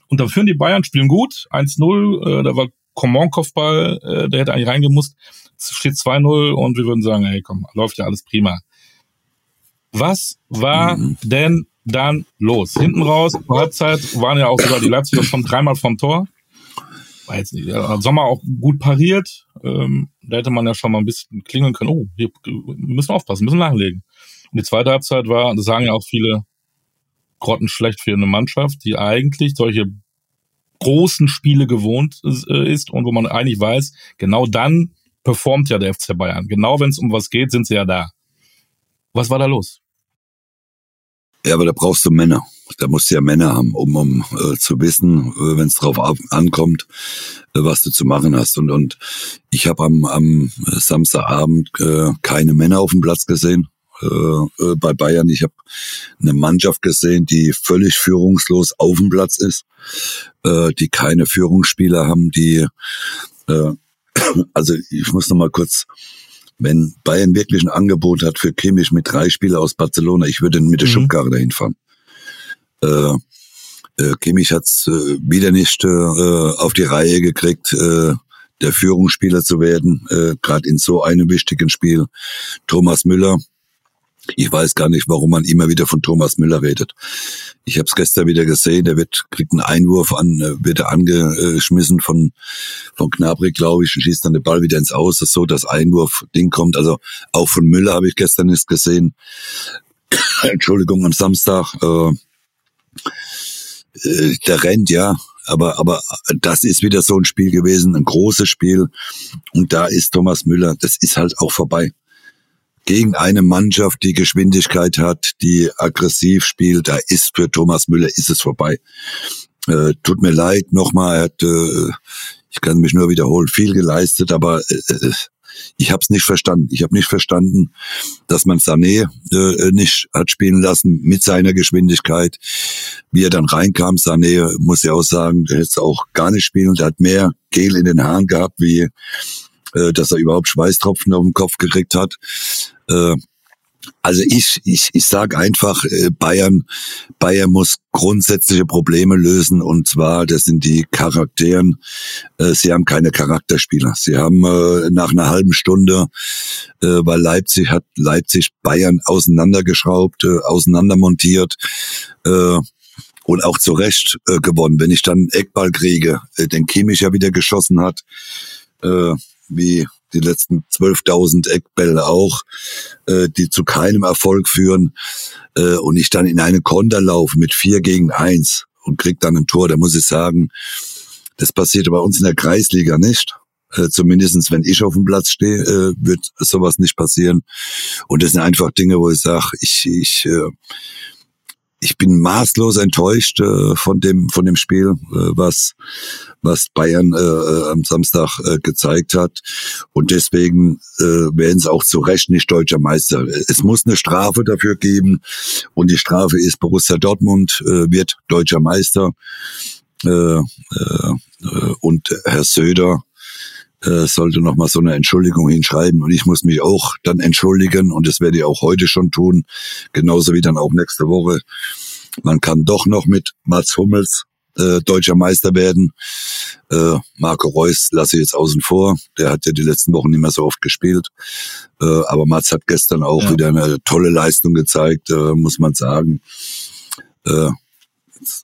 Und dann führen die Bayern, spielen gut, 1-0, äh, da war Coman Kopfball, äh, der hätte eigentlich reingemusst. Es steht 2-0 und wir würden sagen, hey komm, läuft ja alles prima. Was war mhm. denn dann los? Hinten raus, Halbzeit waren ja auch sogar die Leipziger schon dreimal vom Tor war jetzt nicht, ja, Sommer auch gut pariert. Ähm, da hätte man ja schon mal ein bisschen klingeln können. Oh, hier müssen wir aufpassen, müssen nachlegen. Und die zweite Halbzeit war, das sagen ja auch viele, grottenschlecht für eine Mannschaft, die eigentlich solche großen Spiele gewohnt äh, ist und wo man eigentlich weiß, genau dann performt ja der FC Bayern. Genau wenn es um was geht, sind sie ja da. Was war da los? Ja, aber da brauchst du Männer. Da musst du ja Männer haben, um, um äh, zu wissen, äh, wenn es drauf ankommt, äh, was du zu machen hast. Und, und ich habe am, am Samstagabend äh, keine Männer auf dem Platz gesehen äh, äh, bei Bayern. Ich habe eine Mannschaft gesehen, die völlig führungslos auf dem Platz ist, äh, die keine Führungsspieler haben, die äh, also ich muss noch mal kurz wenn Bayern wirklich ein Angebot hat für Kimmich mit drei Spielern aus Barcelona, ich würde mit der mhm. Schubkarre dahin fahren. Äh, äh, Kimmich hat's äh, wieder nicht äh, auf die Reihe gekriegt, äh, der Führungsspieler zu werden, äh, gerade in so einem wichtigen Spiel. Thomas Müller, ich weiß gar nicht, warum man immer wieder von Thomas Müller redet. Ich habe es gestern wieder gesehen, der wird kriegt einen Einwurf an, äh, wird er angeschmissen von von Knabri, glaube ich, und schießt dann den Ball wieder ins Aus, dass so das Einwurf-Ding kommt. Also auch von Müller habe ich gestern nicht gesehen. Entschuldigung, am Samstag. Äh, äh, der rennt, ja. aber, aber das ist wieder so ein Spiel gewesen, ein großes Spiel. Und da ist Thomas Müller, das ist halt auch vorbei. Gegen eine Mannschaft, die Geschwindigkeit hat, die aggressiv spielt, da ist für Thomas Müller ist es vorbei. Äh, tut mir leid, nochmal, er hat, äh, ich kann mich nur wiederholen, viel geleistet, aber äh, äh ich habe es nicht verstanden. Ich habe nicht verstanden, dass man Sané äh, nicht hat spielen lassen mit seiner Geschwindigkeit. Wie er dann reinkam, Sané, muss ja auch sagen, der hätte auch gar nicht spielen. Der hat mehr Gel in den Haaren gehabt, wie äh, dass er überhaupt Schweißtropfen auf den Kopf gekriegt hat. Äh, also ich, ich, ich sage einfach, äh, Bayern, Bayern muss grundsätzliche Probleme lösen und zwar, das sind die Charakteren. Äh, sie haben keine Charakterspieler. Sie haben äh, nach einer halben Stunde, weil Leipzig hat Leipzig Bayern auseinandergeschraubt, auseinandermontiert und auch zu Recht gewonnen. Wenn ich dann Eckball kriege, den Kimmich ja wieder geschossen hat, wie die letzten 12.000 Eckbälle auch, äh, die zu keinem Erfolg führen äh, und ich dann in eine Konter laufe mit vier gegen eins und krieg dann ein Tor, da muss ich sagen, das passiert bei uns in der Kreisliga nicht. Äh, zumindestens wenn ich auf dem Platz stehe, äh, wird sowas nicht passieren. Und das sind einfach Dinge, wo ich sage, ich, ich äh, ich bin maßlos enttäuscht äh, von dem von dem Spiel, äh, was was Bayern äh, äh, am Samstag äh, gezeigt hat. Und deswegen äh, werden sie auch zu Recht nicht deutscher Meister. Es muss eine Strafe dafür geben. Und die Strafe ist Borussia Dortmund äh, wird deutscher Meister. Äh, äh, und Herr Söder äh, sollte noch mal so eine Entschuldigung hinschreiben und ich muss mich auch dann entschuldigen und das werde ich auch heute schon tun, genauso wie dann auch nächste Woche. Man kann doch noch mit Mats Hummels äh, deutscher Meister werden. Äh, Marco Reus lasse ich jetzt außen vor. Der hat ja die letzten Wochen nicht mehr so oft gespielt. Äh, aber Mats hat gestern auch ja. wieder eine tolle Leistung gezeigt, äh, muss man sagen. Äh,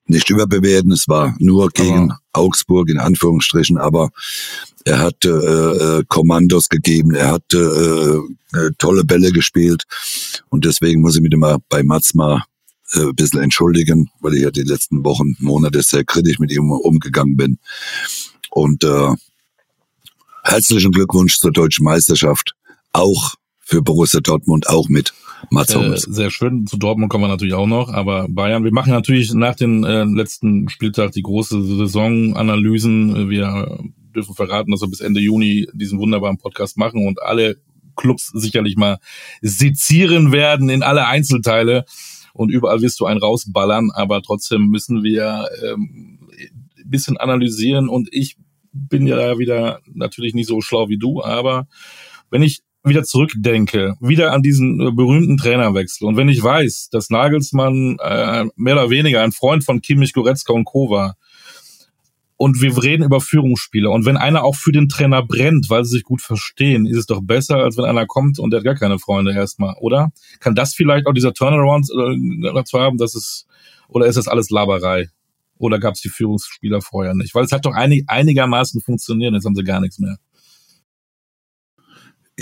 nicht überbewerten, es war nur gegen aber Augsburg in Anführungsstrichen, aber er hat äh, äh, Kommandos gegeben, er hat äh, äh, tolle Bälle gespielt. Und deswegen muss ich mich immer bei Mats mal äh, ein bisschen entschuldigen, weil ich ja die letzten Wochen, Monate sehr kritisch mit ihm umgegangen bin. Und äh, herzlichen Glückwunsch zur deutschen Meisterschaft, auch für Borussia Dortmund, auch mit Mats äh, Sehr schön, zu Dortmund kommen wir natürlich auch noch, aber Bayern, wir machen natürlich nach dem äh, letzten Spieltag die große Saisonanalysen. Wir dürfen verraten, dass wir bis Ende Juni diesen wunderbaren Podcast machen und alle Clubs sicherlich mal sezieren werden in alle Einzelteile. Und überall wirst du einen rausballern, aber trotzdem müssen wir ähm, ein bisschen analysieren. Und ich bin ja wieder natürlich nicht so schlau wie du, aber wenn ich wieder zurückdenke, wieder an diesen äh, berühmten Trainerwechsel und wenn ich weiß, dass Nagelsmann äh, mehr oder weniger ein Freund von Kimmich, Goretzka und Co. war, und wir reden über Führungsspieler. Und wenn einer auch für den Trainer brennt, weil sie sich gut verstehen, ist es doch besser, als wenn einer kommt und der hat gar keine Freunde erstmal, oder? Kann das vielleicht auch dieser Turnaround äh, dazu haben, dass es, oder ist das alles Laberei? Oder gab es die Führungsspieler vorher nicht? Weil es hat doch einig, einigermaßen funktioniert, jetzt haben sie gar nichts mehr.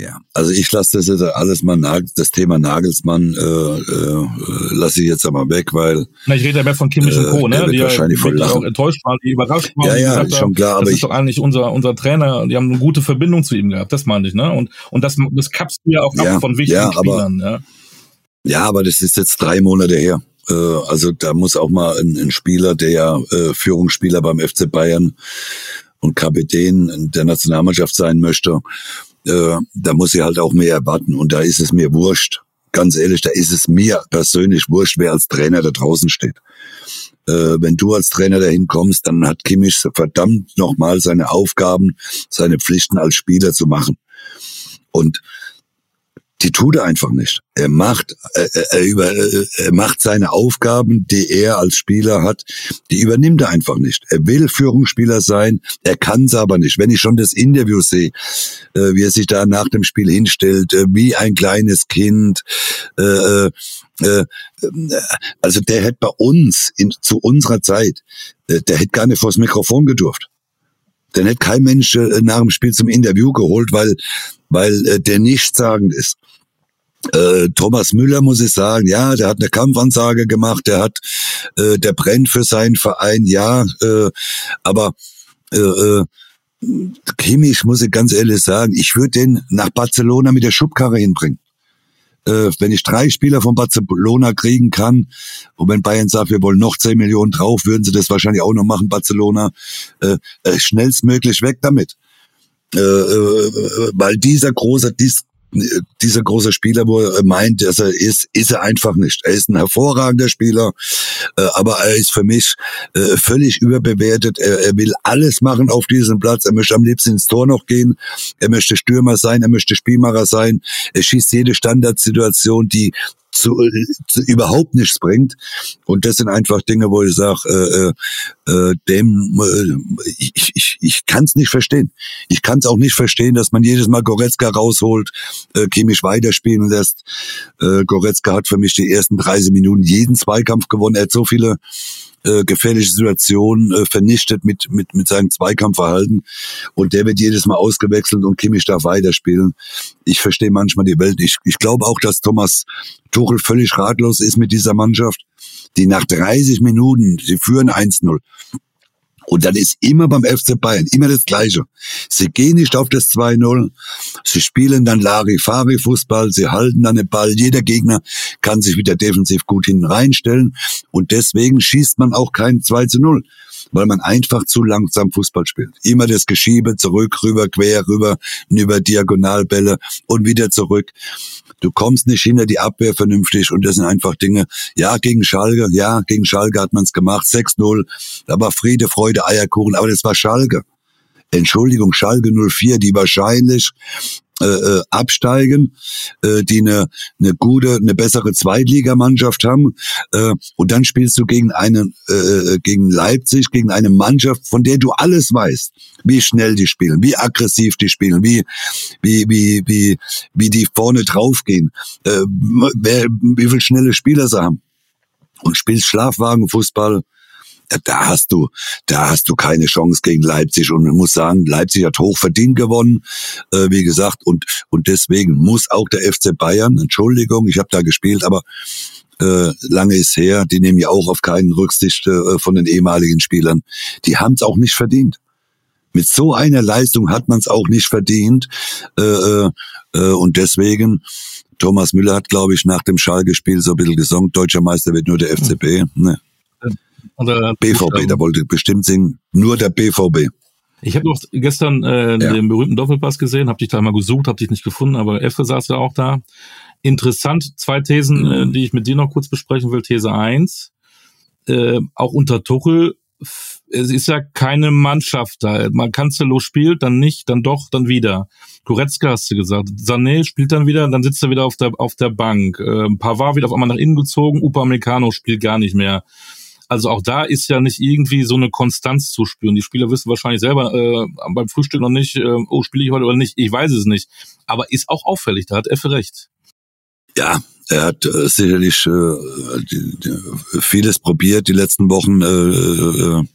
Ja, also ich lasse das jetzt alles mal, das Thema Nagelsmann äh, äh, lasse ich jetzt einmal weg, weil... Na, ich rede ja mehr von Kimmich und Co., äh, ne? Die wahrscheinlich voll lachen. auch enttäuscht waren, die überrascht waren. Ja, ja, ist schon klar. Das aber ist doch eigentlich unser, unser Trainer, die haben eine gute Verbindung zu ihm gehabt, das meine ich, ne? Und, und das, das kappst du ja auch ja, ab von wichtigen ja, Spielern, aber, ja. Ja, aber das ist jetzt drei Monate her. Äh, also da muss auch mal ein, ein Spieler, der ja äh, Führungsspieler beim FC Bayern und Kapitän der Nationalmannschaft sein möchte, äh, da muss ich halt auch mehr erwarten. Und da ist es mir wurscht. Ganz ehrlich, da ist es mir persönlich wurscht, wer als Trainer da draußen steht. Äh, wenn du als Trainer dahin kommst, dann hat Kimmich verdammt nochmal seine Aufgaben, seine Pflichten als Spieler zu machen. Und die tut er einfach nicht. Er macht, äh, äh, er, über, äh, er macht seine Aufgaben, die er als Spieler hat, die übernimmt er einfach nicht. Er will Führungsspieler sein, er kann es aber nicht. Wenn ich schon das Interview sehe, wie er sich da nach dem Spiel hinstellt, wie ein kleines Kind, äh, äh, also der hätte bei uns in, zu unserer Zeit, der hätte gar nicht vors Mikrofon gedurft. Den hätte kein Mensch nach dem Spiel zum Interview geholt, weil, weil äh, der nichtssagend ist. Äh, Thomas Müller muss ich sagen, ja, der hat eine Kampfansage gemacht, der hat, äh, der brennt für seinen Verein, ja, äh, aber äh, äh, Kimmich muss ich ganz ehrlich sagen, ich würde den nach Barcelona mit der Schubkarre hinbringen. Äh, wenn ich drei Spieler von Barcelona kriegen kann, und wenn Bayern sagt, wir wollen noch 10 Millionen drauf, würden sie das wahrscheinlich auch noch machen, Barcelona, äh, äh, schnellstmöglich weg damit. Äh, weil dieser große, dies, dieser große Spieler, wo er meint, dass er ist, ist er einfach nicht. Er ist ein hervorragender Spieler, äh, aber er ist für mich äh, völlig überbewertet. Er, er will alles machen auf diesem Platz. Er möchte am liebsten ins Tor noch gehen. Er möchte Stürmer sein. Er möchte Spielmacher sein. Er schießt jede Standardsituation, die zu, zu überhaupt nichts bringt. Und das sind einfach Dinge, wo ich sage, äh, äh, dem äh, ich, ich, ich kann es nicht verstehen. Ich kann es auch nicht verstehen, dass man jedes Mal Goretzka rausholt, äh, Kimmich weiterspielen lässt. Äh, Goretzka hat für mich die ersten 30 Minuten jeden Zweikampf gewonnen. Er hat so viele äh, gefährliche Situationen äh, vernichtet mit, mit, mit seinem Zweikampfverhalten. Und der wird jedes Mal ausgewechselt und Kimmich darf weiterspielen. Ich verstehe manchmal die Welt nicht. Ich glaube auch, dass Thomas Tuchel völlig ratlos ist mit dieser Mannschaft, die nach 30 Minuten, sie führen 1-0, und dann ist immer beim FC Bayern immer das Gleiche. Sie gehen nicht auf das 2-0, sie spielen dann Larifari-Fußball, sie halten dann den Ball, jeder Gegner kann sich wieder defensiv gut hinten reinstellen und deswegen schießt man auch kein 2 0 weil man einfach zu langsam Fußball spielt. Immer das Geschiebe, zurück, rüber, quer, rüber, über Diagonalbälle und wieder zurück. Du kommst nicht hinter die Abwehr vernünftig und das sind einfach Dinge. Ja, gegen Schalke, ja, gegen Schalke hat man es gemacht, 6-0. Da war Friede, Freude, Eierkuchen, aber das war Schalke. Entschuldigung, Schalke 04, die wahrscheinlich äh, äh, absteigen, äh, die eine, eine gute, eine bessere Zweitligamannschaft haben. Äh, und dann spielst du gegen einen, äh, äh, gegen Leipzig, gegen eine Mannschaft, von der du alles weißt, wie schnell die spielen, wie aggressiv die spielen, wie wie wie wie wie die vorne draufgehen, äh, wer, wie viel schnelle Spieler sie haben. Und spielst Schlafwagenfußball, da hast du, da hast du keine Chance gegen Leipzig. Und man muss sagen, Leipzig hat hoch verdient gewonnen, äh, wie gesagt, und und deswegen muss auch der FC Bayern, Entschuldigung, ich habe da gespielt, aber äh, lange ist her, die nehmen ja auch auf keinen Rücksicht äh, von den ehemaligen Spielern. Die haben es auch nicht verdient. Mit so einer Leistung hat man es auch nicht verdient. Äh, äh, äh, und deswegen, Thomas Müller hat, glaube ich, nach dem Schalke-Spiel so ein bisschen gesungen, deutscher Meister wird nur der FCB. Ne? Oder BVB, da wollte bestimmt singen, nur der BVB. Ich habe noch gestern äh, ja. den berühmten Doppelpass gesehen, habe dich da mal gesucht, habe dich nicht gefunden, aber Effe saß ja auch da. Interessant, zwei Thesen, mhm. äh, die ich mit dir noch kurz besprechen will. These eins, äh, auch unter Tuchel, es ist ja keine Mannschaft da. Man Cancelo spielt, dann nicht, dann doch, dann wieder. Goretzka hast du gesagt. Sané spielt dann wieder, dann sitzt er wieder auf der, auf der Bank. Äh, Pavard wird auf einmal nach innen gezogen, Upamecano spielt gar nicht mehr. Also auch da ist ja nicht irgendwie so eine Konstanz zu spüren. Die Spieler wissen wahrscheinlich selber äh, beim Frühstück noch nicht, äh, oh, spiele ich heute oder nicht. Ich weiß es nicht. Aber ist auch auffällig, da hat Effe recht. Ja, er hat äh, sicherlich äh, die, die, vieles probiert die letzten Wochen. Äh, äh,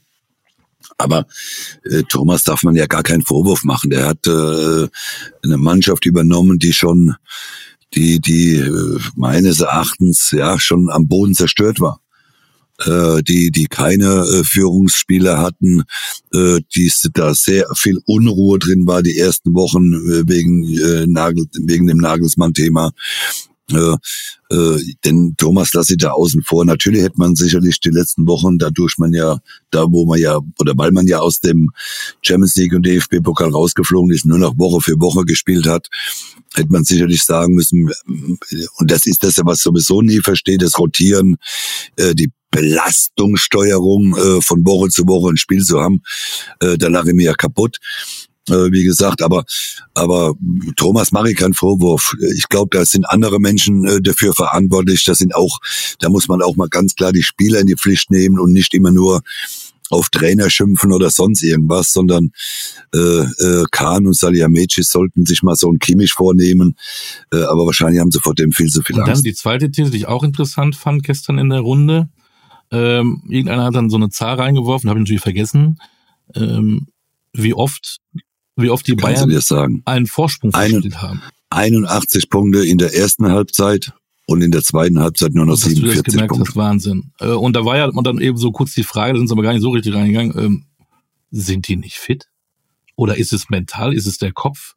aber äh, Thomas darf man ja gar keinen Vorwurf machen. Der hat äh, eine Mannschaft übernommen, die schon, die, die äh, meines Erachtens ja schon am Boden zerstört war äh, die, die keine äh, Führungsspieler hatten, äh, die da sehr viel Unruhe drin war die ersten Wochen äh, wegen äh, Nagel, wegen dem Nagelsmann-Thema. Äh, äh, denn Thomas lasse ich da außen vor. Natürlich hätte man sicherlich die letzten Wochen, dadurch man ja, da wo man ja, oder weil man ja aus dem Champions League und DFB-Pokal rausgeflogen ist, nur noch Woche für Woche gespielt hat, hätte man sicherlich sagen müssen, und das ist das ja, was sowieso nie versteht, das Rotieren, äh, die Belastungssteuerung äh, von Woche zu Woche ein Spiel zu haben, äh, da lache ich mir ja kaputt. Äh, wie gesagt, aber aber Thomas mache ich keinen Vorwurf. Ich glaube, da sind andere Menschen äh, dafür verantwortlich. Das sind auch, da muss man auch mal ganz klar die Spieler in die Pflicht nehmen und nicht immer nur auf Trainer schimpfen oder sonst irgendwas, sondern äh, äh, Kahn und Salihamidzic sollten sich mal so ein Kimmich vornehmen, äh, aber wahrscheinlich haben sie vor dem viel zu viel Angst. Und dann die zweite These, die ich auch interessant fand gestern in der Runde, ähm, irgendeiner hat dann so eine Zahl reingeworfen, habe ich natürlich vergessen, ähm, wie oft, wie oft die Bayern einen Vorsprung verspielt haben. 81 Punkte in der ersten Halbzeit und in der zweiten Halbzeit nur noch Dass du das 47 gemerkt Punkte. hast, Wahnsinn. Äh, Und da war ja dann eben so kurz die Frage, da sind sie aber gar nicht so richtig reingegangen, ähm, sind die nicht fit? Oder ist es mental? Ist es der Kopf?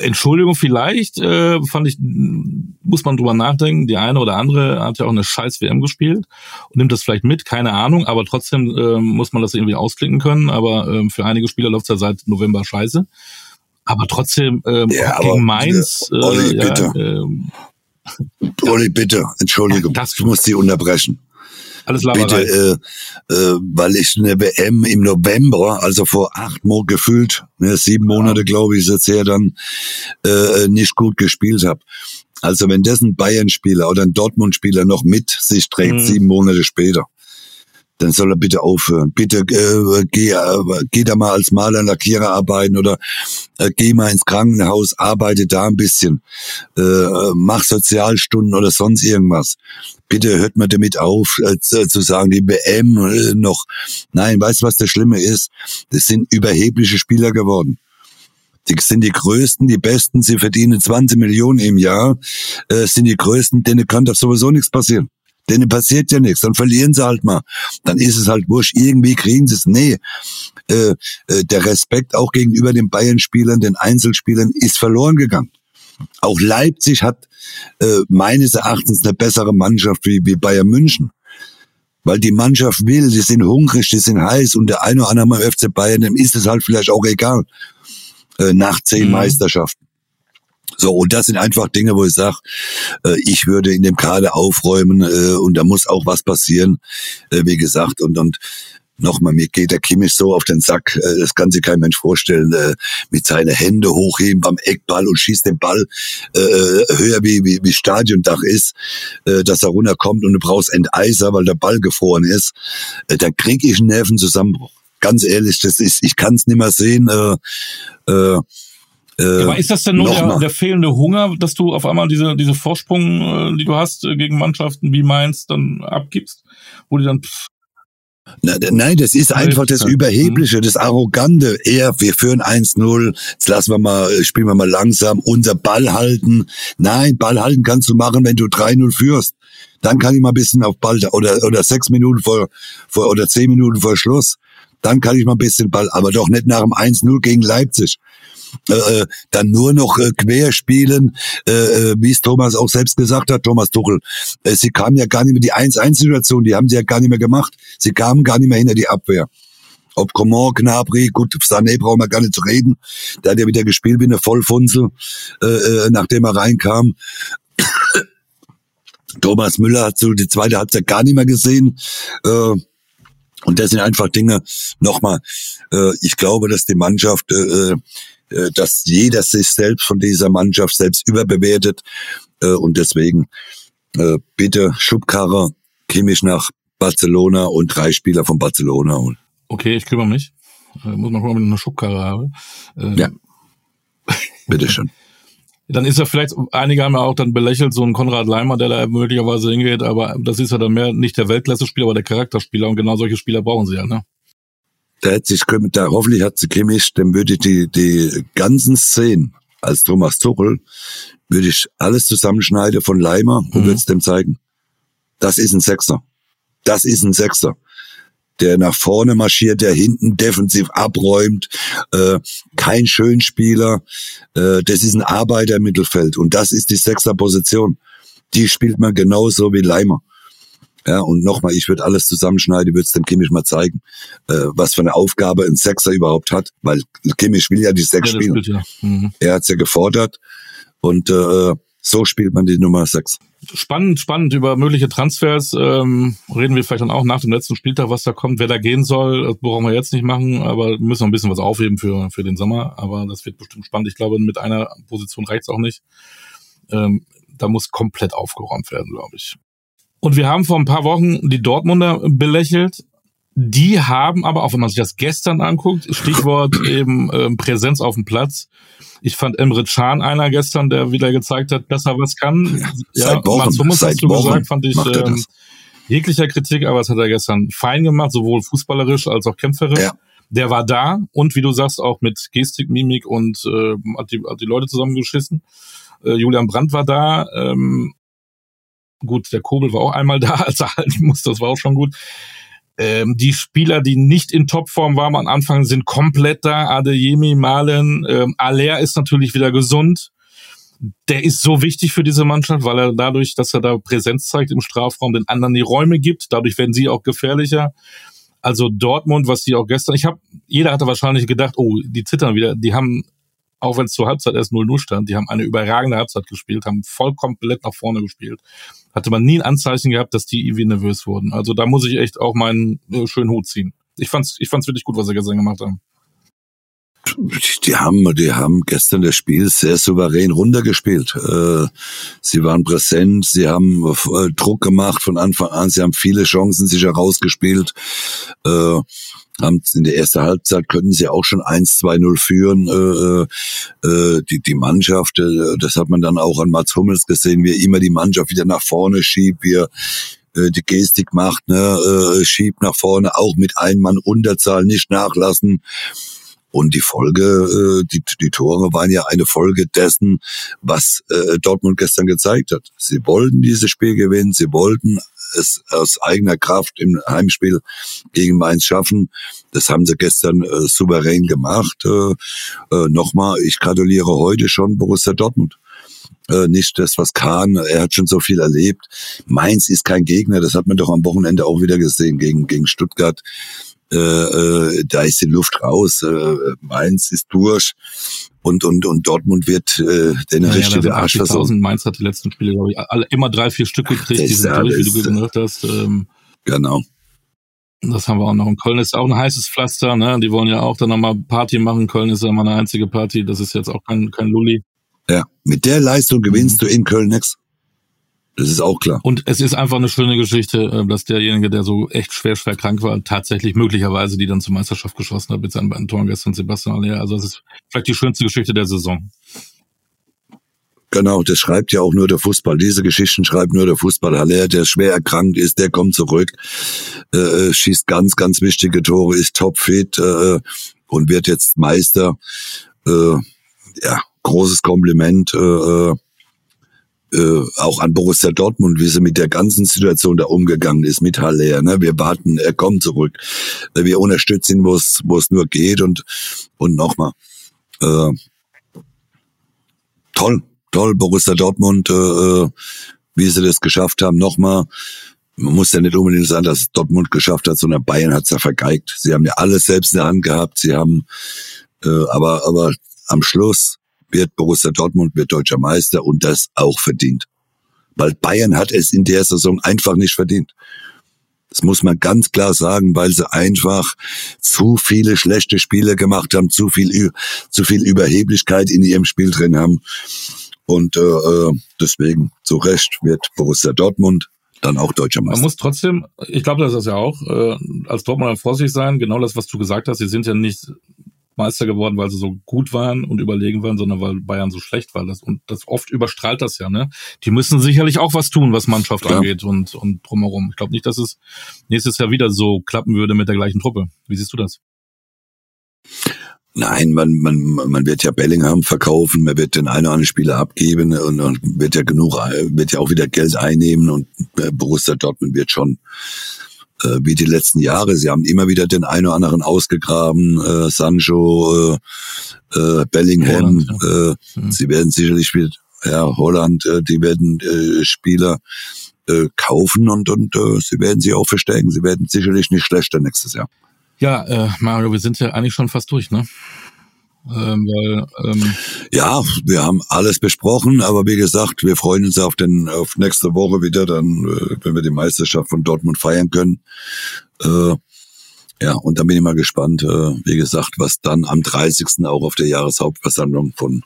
Entschuldigung, vielleicht, äh, fand ich, muss man drüber nachdenken. Die eine oder andere hat ja auch eine scheiß WM gespielt und nimmt das vielleicht mit, keine Ahnung, aber trotzdem ähm, muss man das irgendwie ausklicken können. Aber ähm, für einige Spieler läuft's ja seit November scheiße. Aber trotzdem ähm, Ja, gegen aber, Mainz, äh, Olli, ja, bitte. ähm, Olli, bitte, Entschuldigung, Das- ich muss Sie unterbrechen. Alles Bitte, Laberei. äh, äh, weil ich eine WM im November, also vor acht Monaten gefühlt, ne, sieben Monate glaube ich, ist jetzt her dann, äh, nicht gut gespielt habe. Also wenn das ein Bayern-Spieler oder ein Dortmund-Spieler noch mit sich trägt, Mhm. sieben Monate später, dann soll er bitte aufhören. Bitte äh, geh, äh, geh da mal als Maler, Lackierer arbeiten oder äh, geh mal ins Krankenhaus, arbeite da ein bisschen, äh, äh, mach Sozialstunden oder sonst irgendwas. Bitte hört mal damit auf, äh, zu, sagen, die WM äh, noch. Nein, weißt du, was das Schlimme ist? Das sind überhebliche Spieler geworden. Die sind die größten, die besten, sie verdienen 20 Millionen im Jahr, äh, sind die größten, denen kann doch sowieso nichts passieren. Denen passiert ja nichts, dann verlieren sie halt mal. Dann ist es halt wurscht, irgendwie kriegen sie es. Nee, äh, äh, der Respekt auch gegenüber den Bayern-Spielern, den Einzelspielern ist verloren gegangen. Auch Leipzig hat äh, meines Erachtens eine bessere Mannschaft wie, wie Bayern München. Weil die Mannschaft will, die sind hungrig, die sind heiß und der eine oder andere mal FC Bayern, dem ist es halt vielleicht auch egal. Äh, nach zehn Mhm. Meisterschaften. So, und das sind einfach Dinge, wo ich sage, äh, ich würde in dem Kader aufräumen äh, und da muss auch was passieren, äh, wie gesagt. Und, und nochmal, mir geht der Kimmich so auf den Sack, äh, das kann sich kein Mensch vorstellen, äh, mit seinen Hände hochheben beim Eckball und schießt den Ball äh, höher wie, wie, wie Stadiondach ist, dass er runterkommt und du brauchst Enteiser, weil der Ball gefroren ist, dann krieg ich einen Nervenzusammenbruch. Ganz ehrlich, das ist, ich kann es nicht mehr sehen. Äh, äh, Aber ist das denn nur der, der fehlende Hunger, dass du auf einmal diese, diese Vorsprung, die du hast gegen Mannschaften wie Mainz, dann abgibst? Wo die dann, pff, Nein, das ist einfach das Mhm. Überhebliche, das Arrogante. Eher, wir führen 1-0, jetzt lassen wir mal, äh, spielen wir mal langsam, unser Ball halten. Nein, Ball halten kannst du machen, wenn du 3-0 führst. Dann kann ich mal ein bisschen auf Ball, oder, oder sechs Minuten vor, vor, oder zehn Minuten vor Schluss. Dann kann ich mal ein bisschen Ball, aber doch nicht nach dem 1-0 gegen Leipzig. Äh, äh, dann nur noch äh, quer spielen, äh, äh, wie es Thomas auch selbst gesagt hat, Thomas Tuchel. Äh, sie kamen ja gar nicht mehr die 1-1-Situation, die haben sie ja gar nicht mehr gemacht. Sie kamen gar nicht mehr hinter die Abwehr. Ob Coman, Gnabry, gut, Sané brauchen wir gar nicht zu reden. Der hat ja wieder gespielt wie eine Vollfunzel, äh, äh, nachdem er reinkam. Thomas Müller hat so die zweite Halbzeit gar nicht mehr gesehen. Äh, und das sind einfach Dinge, nochmal, äh, ich glaube, dass die Mannschaft, äh, äh, dass jeder sich selbst von dieser Mannschaft selbst überbewertet. Äh, und deswegen äh, bitte Schubkarre, Kimmich nach Barcelona und drei Spieler von Barcelona. Und okay, ich kümmere mich. Äh, muss mal gucken, ob ich noch eine Schubkarre habe. Ähm, Ja. bitteschön. Dann ist ja vielleicht, einige haben ja auch dann belächelt, so ein Konrad Leimer, der da möglicherweise hingeht, aber das ist ja dann mehr nicht der Weltklasse-Spieler, aber der Charakterspieler und genau solche Spieler brauchen sie ja, ne? Da hätte sich, da hoffentlich hat sie Kimmich, dann würde ich die, die ganzen Szenen als Thomas Tuchel, würde ich alles zusammenschneiden von Leimer und Mhm. würde es dem zeigen. Das ist ein Sechser. Das ist ein Sechser. Der nach vorne marschiert, der hinten defensiv abräumt, äh, kein Schönspieler. Äh, das ist ein Arbeiter im Mittelfeld und das ist die Sechser-Position. Die spielt man genauso wie Leimer. Ja, und nochmal, ich würde alles zusammenschneiden, würde es dem Kimmich mal zeigen, äh, was für eine Aufgabe ein Sechser überhaupt hat, weil Kimmich will ja die Sechs Ja, spielen. ja. Mhm. Er hat's ja gefordert und äh, so spielt man die Nummer sechs. Spannend, spannend über mögliche Transfers. Ähm, reden wir vielleicht dann auch nach dem letzten Spieltag, was da kommt, wer da gehen soll. Das brauchen wir jetzt nicht machen, aber müssen noch ein bisschen was aufheben für, für den Sommer. Aber das wird bestimmt spannend. Ich glaube, mit einer Position reicht's auch nicht. Ähm, da muss komplett aufgeräumt werden, glaube ich. Und wir haben vor ein paar Wochen die Dortmunder belächelt. Die haben aber, auch wenn man sich das gestern anguckt, Stichwort eben ähm, Präsenz auf dem Platz. Ich fand Emre Can einer gestern, der wieder gezeigt hat, dass er was kann. seit Wochen, Mats Hummels seit hast du Wochen gesagt, fand ich ähm, jeglicher Kritik, aber das hat er gestern fein gemacht, sowohl fußballerisch als auch kämpferisch. Ja. Der war da und wie du sagst, auch mit Gestik, Mimik und äh, hat, die, hat die Leute zusammengeschissen. Äh, Julian Brandt war da. Ähm, gut, der Kobel war auch einmal da, als er halten musste, das war auch schon gut. Ähm, die Spieler, die nicht in Topform waren am Anfang, sind komplett da. Adeyemi, Malen, ähm, Aller ist natürlich wieder gesund. Der ist so wichtig für diese Mannschaft, weil er dadurch, dass er da Präsenz zeigt im Strafraum, den anderen die Räume gibt. Dadurch werden sie auch gefährlicher. Also Dortmund, was die auch gestern, ich habe, jeder hatte wahrscheinlich gedacht, oh, die zittern wieder. Die haben, auch wenn es zur Halbzeit erst 0-0 stand, die haben eine überragende Halbzeit gespielt, haben voll komplett nach vorne gespielt hatte man nie ein Anzeichen gehabt, dass die irgendwie nervös wurden. Also da muss ich echt auch meinen äh, schönen Hut ziehen. Ich fand's, ich fand's wirklich gut, was sie gestern gemacht haben. Die haben, die haben gestern das Spiel sehr souverän runtergespielt. Äh, sie waren präsent, sie haben äh, Druck gemacht von Anfang an, sie haben viele Chancen sich herausgespielt. Äh, haben in der ersten Halbzeit könnten sie auch schon 1-2-0 führen. Äh, äh, die, die Mannschaft, äh, das hat man dann auch an Mats Hummels gesehen, wie er immer die Mannschaft wieder nach vorne schiebt, wie er äh, die Gestik macht, ne, äh, schiebt nach vorne, auch mit einem Mann Unterzahl nicht nachlassen. Und die Folge, äh, die, die Tore waren ja eine Folge dessen, was äh, Dortmund gestern gezeigt hat. Sie wollten dieses Spiel gewinnen, sie wollten es aus eigener Kraft im Heimspiel gegen Mainz schaffen. Das haben sie gestern äh, souverän gemacht. Äh, äh, Nochmal, ich gratuliere heute schon Borussia Dortmund äh, nicht das, was Kahn, er hat schon so viel erlebt. Mainz ist kein Gegner, das hat man doch am Wochenende auch wieder gesehen gegen, gegen Stuttgart. Äh, äh, da ist die Luft raus, äh, Mainz ist durch und und und Dortmund wird äh, den ja, richtige ja, Arsch. Mainz hat die letzten Spiele glaube ich alle, immer drei vier Stück gekriegt, die sind durch, wie du gesagt hast. Ähm, genau. Das haben wir auch noch. Und Köln ist auch ein heißes Pflaster, ne? Die wollen ja auch dann nochmal Party machen. Köln ist ja immer eine einzige Party. Das ist jetzt auch kein, kein Lulli. Ja, mit der Leistung gewinnst mhm. du in Köln nix. Das ist auch klar. Und es ist einfach eine schöne Geschichte, äh, dass derjenige, der so echt schwer, schwer krank war, tatsächlich möglicherweise die dann zur Meisterschaft geschossen hat mit seinen beiden Toren gestern Sebastian Aller. Also es ist vielleicht die schönste Geschichte der Saison. Genau, das schreibt ja auch nur der Fußball. Diese Geschichten schreibt nur der Fußball. Haller, der schwer erkrankt ist, der kommt zurück, äh, äh, schießt ganz, ganz wichtige Tore, ist topfit äh, und wird jetzt Meister. Äh, ja, großes Kompliment. Äh, äh auch an Borussia Dortmund, wie sie mit der ganzen Situation da umgegangen ist, mit Haller. Ne? Wir warten, er kommt zurück. Wir unterstützen ihn, wo es es nur geht und und nochmal. Äh, toll, toll, Borussia Dortmund, äh, äh, wie sie das geschafft haben. Nochmal, man muss ja nicht unbedingt sagen, dass Dortmund geschafft hat, sondern Bayern hat's ja vergeigt. Sie haben ja alles selbst in der Hand gehabt. Sie haben, äh, aber aber am Schluss wird Borussia Dortmund wird deutscher Meister und das auch verdient. Weil Bayern hat es in der Saison einfach nicht verdient. Das muss man ganz klar sagen, weil sie einfach zu viele schlechte Spiele gemacht haben, zu viel, zu viel Überheblichkeit in ihrem Spiel drin haben. Und äh, äh deswegen zu Recht wird Borussia Dortmund dann auch deutscher Meister. Man muss trotzdem, ich glaube, das ist ja auch, äh, als Dortmund vorsichtig sein, genau das, was du gesagt hast, sie sind ja nicht Meister geworden, weil sie so gut waren und überlegen waren, sondern weil Bayern so schlecht war. Das, und das oft überstrahlt das ja, ne? Die müssen sicherlich auch was tun, was Mannschaft ja. angeht und, und drumherum. Ich glaube nicht, dass es nächstes Jahr wieder so klappen würde mit der gleichen Truppe. Wie siehst du das? Nein, man, man, man wird ja Bellingham verkaufen, man wird den einen oder anderen Spieler abgeben und, und wird ja genug, wird ja auch wieder Geld einnehmen und äh, Borussia Dortmund wird schon äh, wie die letzten Jahre. Sie haben immer wieder den einen oder anderen ausgegraben, äh, Sancho, äh, äh, Bellingham. Holland, ja. äh, mhm. Sie werden sicherlich wieder, ja, Holland, äh, die werden äh, Spieler äh, kaufen und, und äh, sie werden sie auch verstärken. Sie werden sicherlich nicht schlechter nächstes Jahr. Ja, äh, Mario, wir sind ja eigentlich schon fast durch, ne? Ähm, weil, ähm ja, wir haben alles besprochen, aber wie gesagt, wir freuen uns auf den auf nächste Woche wieder, dann, äh, wenn wir die Meisterschaft von Dortmund feiern können. Äh, ja, und dann bin ich mal gespannt, äh, wie gesagt, was dann am 30. auch auf der Jahreshauptversammlung von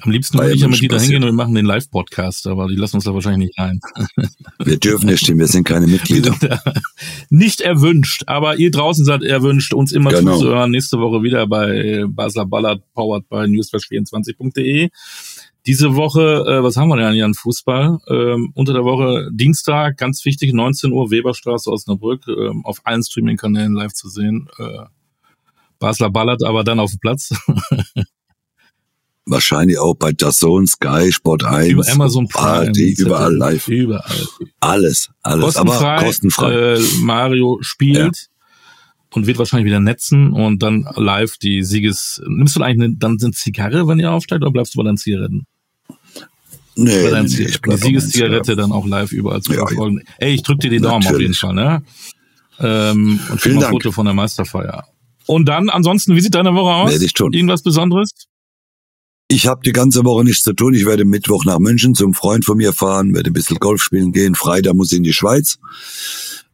am liebsten würde ich ja mit die da hingehen und wir machen den Live-Podcast, aber die lassen uns da wahrscheinlich nicht ein. Wir dürfen nicht stimmen, wir sind keine Mitglieder. nicht erwünscht, aber ihr draußen seid erwünscht, uns immer genau. zuzuhören. Nächste Woche wieder bei Basler Ballard, powered by newsflash24.de. Diese Woche, äh, was haben wir denn hier an Fußball? Ähm, unter der Woche Dienstag, ganz wichtig, 19 Uhr, Weberstraße, Osnabrück, ähm, auf allen Streaming-Kanälen live zu sehen. Äh, Basler Ballard aber dann auf dem Platz. wahrscheinlich auch bei Dazone, Sky, Sport 1, Über Amazon Prime, ARD, überall live. Überall. Alles, alles. Kostenfrei. Aber kostenfrei. Äh, Mario spielt und wird wahrscheinlich wieder netzen und dann live die Sieges. Nimmst du eigentlich eine, dann eine Zigarre, wenn ihr aufsteigt, oder bleibst du bei deinen Zigaretten? nee, Bei deinen nee, Zigaretten. ich die bleib meinen Siegeszigarette dann auch live überall zu Ja, ja. verfolgen. Ey, ich drück dir die Daumen auf jeden. Fall, ne? Ähm, und Vielen Dank. Foto von der Meisterfeier. Und dann, ansonsten, wie sieht deine Woche aus? Werde ich tun. Irgendwas Besonderes? Ich habe die ganze Woche nichts zu tun. Ich werde Mittwoch nach München zum Freund von mir fahren, werde ein bisschen Golf spielen gehen. Freitag muss ich in die Schweiz.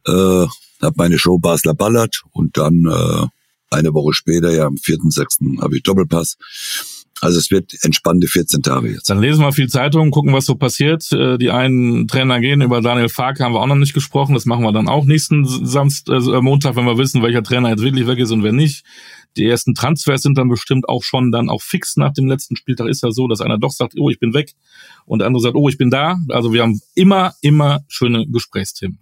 Äh, hab meine Show Basler Ballert und dann äh, eine Woche später, ja am 4.6. habe ich Doppelpass. Also es wird entspannte 14 Tage jetzt. Dann lesen wir viel Zeitung, gucken, was so passiert. Äh, Die einen Trainer gehen. Über Daniel Farke haben wir auch noch nicht gesprochen. Das machen wir dann auch nächsten Samst, äh, Montag, wenn wir wissen, welcher Trainer jetzt wirklich weg ist und wer nicht. Die ersten Transfers sind dann bestimmt auch schon dann auch fix nach dem letzten Spieltag. Ist ja so, dass einer doch sagt, oh, ich bin weg. Und der andere sagt, oh, ich bin da. Also wir haben immer, immer schöne Gesprächsthemen.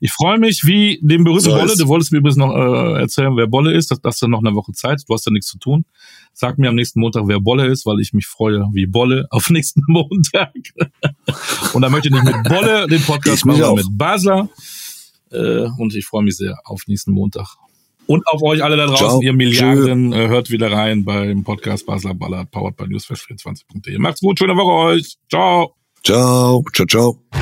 Ich freue mich wie dem berühmten So Bolle. Du wolltest mir übrigens noch äh, erzählen, wer Bolle ist. Das hast du noch eine Woche Zeit. Du hast ja nichts zu tun. Sag mir am nächsten Montag, wer Bolle ist, weil ich mich freue wie Bolle auf nächsten Montag. Und dann möchte ich nicht mit Bolle den Podcast Ich machen, sondern mit Basler. Äh, und ich freue mich sehr auf nächsten Montag. Und auf euch alle da draußen, Ciao. ihr Milliarden, äh, hört wieder rein beim Podcast Basler Ballard, powered by newsflash24.de. Macht's gut, schöne Woche euch. Ciao. Ciao, ciao, ciao.